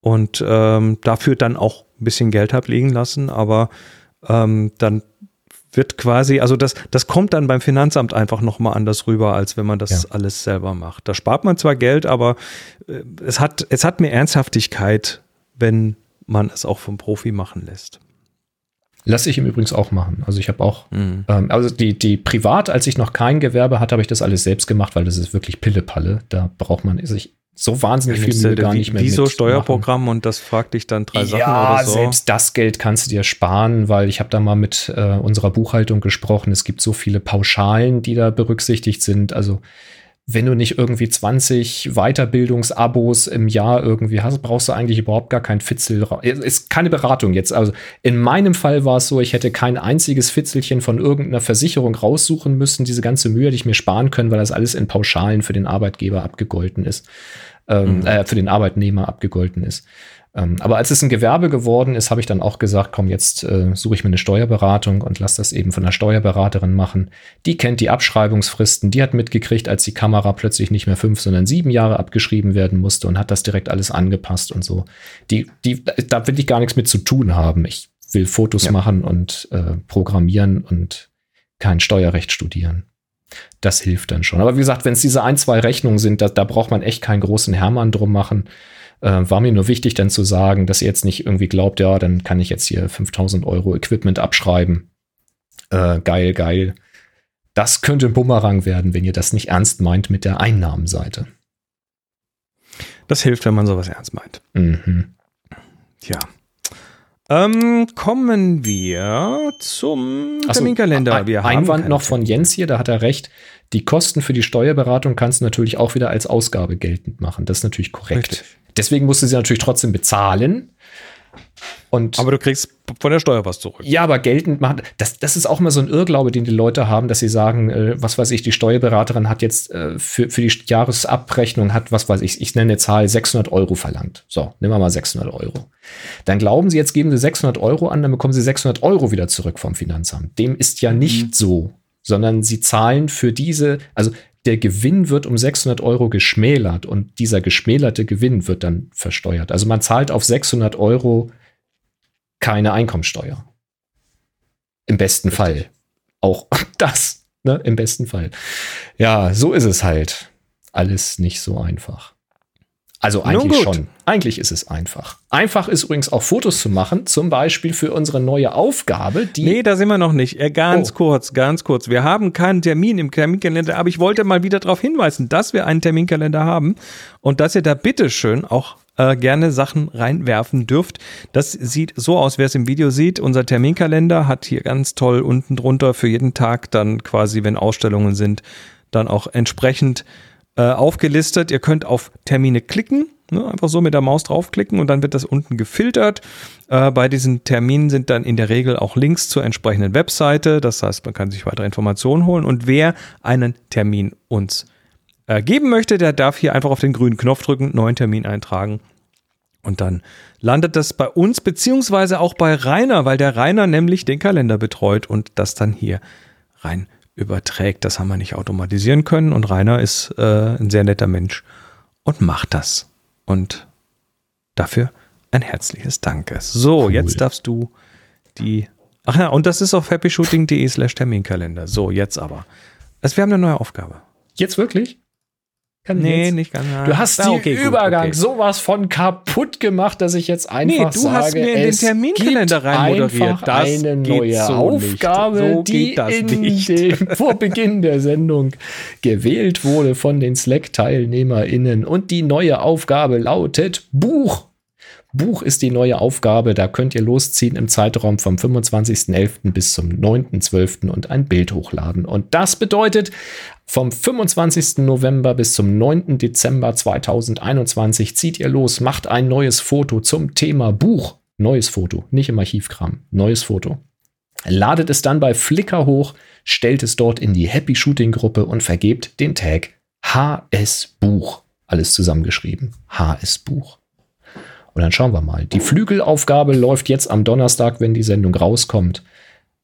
Und ähm, dafür dann auch ein bisschen Geld habe liegen lassen, aber ähm, dann wird quasi, also das, das kommt dann beim Finanzamt einfach nochmal anders rüber, als wenn man das ja. alles selber macht. Da spart man zwar Geld, aber äh, es hat, es hat mehr Ernsthaftigkeit, wenn man es auch vom Profi machen lässt. Lasse ich ihm übrigens auch machen. Also ich habe auch, mhm. ähm, also die, die privat, als ich noch kein Gewerbe hatte, habe ich das alles selbst gemacht, weil das ist wirklich Pillepalle. Da braucht man sich so wahnsinnig viel Mühe gar nicht mehr. Wieso Steuerprogramm und das fragt dich dann drei Sachen ja, oder so? selbst das Geld kannst du dir sparen, weil ich habe da mal mit äh, unserer Buchhaltung gesprochen. Es gibt so viele Pauschalen, die da berücksichtigt sind. Also wenn du nicht irgendwie 20 Weiterbildungsabos im Jahr irgendwie hast, brauchst du eigentlich überhaupt gar kein Fitzel. Ist keine Beratung jetzt. Also in meinem Fall war es so, ich hätte kein einziges Fitzelchen von irgendeiner Versicherung raussuchen müssen. Diese ganze Mühe hätte ich mir sparen können, weil das alles in Pauschalen für den Arbeitgeber abgegolten ist, ähm, mhm. äh, für den Arbeitnehmer abgegolten ist. Ähm, aber als es ein Gewerbe geworden ist, habe ich dann auch gesagt, komm, jetzt äh, suche ich mir eine Steuerberatung und lass das eben von einer Steuerberaterin machen. Die kennt die Abschreibungsfristen, die hat mitgekriegt, als die Kamera plötzlich nicht mehr fünf, sondern sieben Jahre abgeschrieben werden musste und hat das direkt alles angepasst und so. Die, die, da will ich gar nichts mit zu tun haben. Ich will Fotos ja. machen und äh, programmieren und kein Steuerrecht studieren. Das hilft dann schon. Aber wie gesagt, wenn es diese ein, zwei Rechnungen sind, da, da braucht man echt keinen großen Hermann drum machen. Äh, war mir nur wichtig, dann zu sagen, dass ihr jetzt nicht irgendwie glaubt, ja, dann kann ich jetzt hier 5000 Euro Equipment abschreiben. Äh, geil, geil. Das könnte ein Bumerang werden, wenn ihr das nicht ernst meint mit der Einnahmenseite. Das hilft, wenn man sowas ernst meint. Mhm. Ja. Ähm, kommen wir zum Terminkalender. Wir Einwand noch von Jens hier, da hat er recht. Die Kosten für die Steuerberatung kannst du natürlich auch wieder als Ausgabe geltend machen. Das ist natürlich korrekt. Richtig. Deswegen musst du sie natürlich trotzdem bezahlen. Und aber du kriegst von der Steuer was zurück. Ja, aber geltend machen, das, das ist auch mal so ein Irrglaube, den die Leute haben, dass sie sagen, äh, was weiß ich, die Steuerberaterin hat jetzt äh, für, für die Jahresabrechnung hat, was weiß ich, ich nenne eine Zahl, 600 Euro verlangt. So, nehmen wir mal 600 Euro. Dann glauben sie, jetzt geben sie 600 Euro an, dann bekommen sie 600 Euro wieder zurück vom Finanzamt. Dem ist ja nicht mhm. so, sondern sie zahlen für diese, also der Gewinn wird um 600 Euro geschmälert und dieser geschmälerte Gewinn wird dann versteuert. Also man zahlt auf 600 Euro keine Einkommensteuer. Im besten. Fall. Auch das, ne? Im besten Fall. Ja, so ist es halt. Alles nicht so einfach. Also eigentlich schon. Eigentlich ist es einfach. Einfach ist übrigens auch Fotos zu machen, zum Beispiel für unsere neue Aufgabe. Die nee, da sind wir noch nicht. Äh, ganz oh. kurz, ganz kurz. Wir haben keinen Termin im Terminkalender, aber ich wollte mal wieder darauf hinweisen, dass wir einen Terminkalender haben und dass ihr da bitteschön auch äh, gerne Sachen reinwerfen dürft. Das sieht so aus, wer es im Video sieht. Unser Terminkalender hat hier ganz toll unten drunter für jeden Tag dann quasi, wenn Ausstellungen sind, dann auch entsprechend äh, aufgelistet. Ihr könnt auf Termine klicken, ne, einfach so mit der Maus draufklicken und dann wird das unten gefiltert. Äh, bei diesen Terminen sind dann in der Regel auch Links zur entsprechenden Webseite. Das heißt, man kann sich weitere Informationen holen. Und wer einen Termin uns äh, geben möchte, der darf hier einfach auf den grünen Knopf drücken, neuen Termin eintragen. Und dann landet das bei uns, beziehungsweise auch bei Rainer, weil der Rainer nämlich den Kalender betreut und das dann hier rein überträgt. Das haben wir nicht automatisieren können und Rainer ist äh, ein sehr netter Mensch und macht das. Und dafür ein herzliches Danke. So, cool. jetzt darfst du die. Ach ja, und das ist auf happyshooting.de slash Terminkalender. So, jetzt aber. Also wir haben eine neue Aufgabe. Jetzt wirklich? Kann nee, jetzt. nicht ganz. Du hast ah, okay, den Übergang okay. sowas von kaputt gemacht, dass ich jetzt einfach nee, du sage, hast mir in den Terminkalender rein moderiert. Das eine neue so Aufgabe, so die dem vor Beginn der Sendung gewählt wurde von den Slack-TeilnehmerInnen. Und die neue Aufgabe lautet Buch. Buch ist die neue Aufgabe. Da könnt ihr losziehen im Zeitraum vom 25.11. bis zum 9.12. und ein Bild hochladen. Und das bedeutet, vom 25. November bis zum 9. Dezember 2021 zieht ihr los, macht ein neues Foto zum Thema Buch. Neues Foto, nicht im Archivkram, neues Foto. ladet es dann bei Flickr hoch, stellt es dort in die Happy Shooting Gruppe und vergebt den Tag HS Buch. Alles zusammengeschrieben. HS Buch. Und dann schauen wir mal. Die Flügelaufgabe läuft jetzt am Donnerstag, wenn die Sendung rauskommt,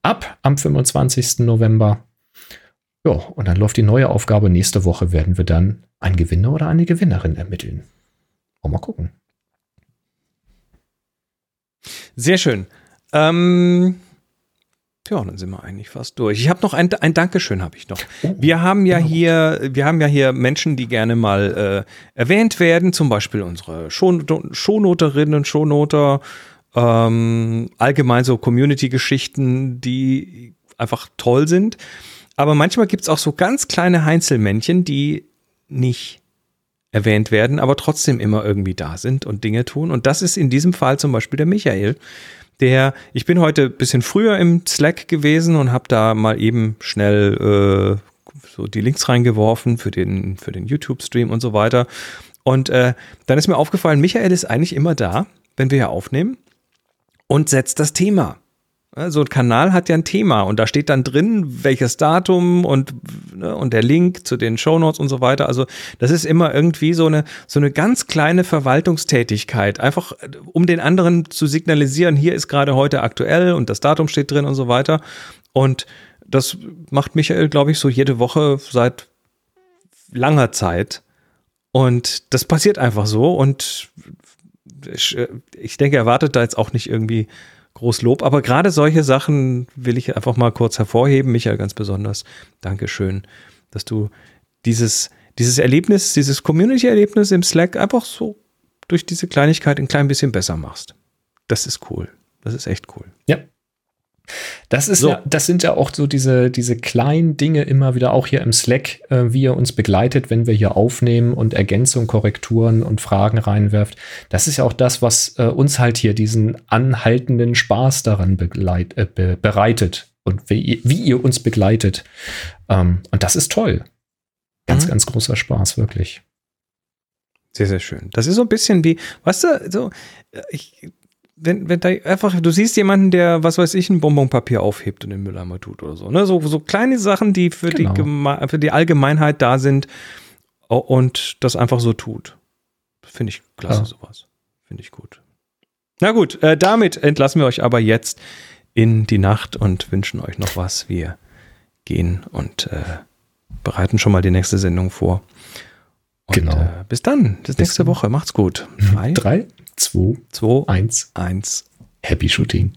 ab am 25. November. Ja, und dann läuft die neue Aufgabe. Nächste Woche werden wir dann einen Gewinner oder eine Gewinnerin ermitteln. mal gucken. Sehr schön. Ähm, ja, dann sind wir eigentlich fast durch. Ich habe noch ein, ein Dankeschön habe ich noch. Oh, wir haben ja hier, wir haben ja hier Menschen, die gerne mal äh, erwähnt werden, zum Beispiel unsere Shownoterinnen und Shownoter, ähm, allgemein so Community-Geschichten, die einfach toll sind. Aber manchmal gibt es auch so ganz kleine Heinzelmännchen, die nicht erwähnt werden, aber trotzdem immer irgendwie da sind und Dinge tun. Und das ist in diesem Fall zum Beispiel der Michael, der, ich bin heute ein bisschen früher im Slack gewesen und habe da mal eben schnell äh, so die Links reingeworfen für den, für den YouTube-Stream und so weiter. Und äh, dann ist mir aufgefallen, Michael ist eigentlich immer da, wenn wir hier aufnehmen und setzt das Thema. So ein Kanal hat ja ein Thema und da steht dann drin, welches Datum und, ne, und der Link zu den Shownotes und so weiter. Also das ist immer irgendwie so eine, so eine ganz kleine Verwaltungstätigkeit. Einfach um den anderen zu signalisieren, hier ist gerade heute aktuell und das Datum steht drin und so weiter. Und das macht Michael, glaube ich, so jede Woche seit langer Zeit. Und das passiert einfach so und ich, ich denke, er wartet da jetzt auch nicht irgendwie groß Lob. Aber gerade solche Sachen will ich einfach mal kurz hervorheben. Michael, ganz besonders. Dankeschön, dass du dieses, dieses Erlebnis, dieses Community-Erlebnis im Slack einfach so durch diese Kleinigkeit ein klein bisschen besser machst. Das ist cool. Das ist echt cool. Ja, das ist so. ja, das sind ja auch so diese, diese kleinen Dinge immer wieder auch hier im Slack, äh, wie ihr uns begleitet, wenn wir hier aufnehmen und Ergänzungen, Korrekturen und Fragen reinwerft. Das ist ja auch das, was äh, uns halt hier diesen anhaltenden Spaß daran begleit, äh, be bereitet und wie, wie, ihr uns begleitet. Ähm, und das ist toll. Ganz, mhm. ganz großer Spaß, wirklich. Sehr, sehr schön. Das ist so ein bisschen wie, weißt du, so, äh, ich wenn, wenn da einfach, du siehst jemanden, der, was weiß ich, ein Bonbonpapier aufhebt und den Mülleimer tut oder so. Ne? So, so kleine Sachen, die für, genau. die, für die Allgemeinheit da sind und das einfach so tut. Finde ich klasse, ja. sowas. Finde ich gut. Na gut, äh, damit entlassen wir euch aber jetzt in die Nacht und wünschen euch noch was. Wir gehen und äh, bereiten schon mal die nächste Sendung vor. Und, genau. Äh, bis dann, bis, bis nächste Woche. Macht's gut. Drei, Drei 2, 2, 1, 1. Happy Shooting.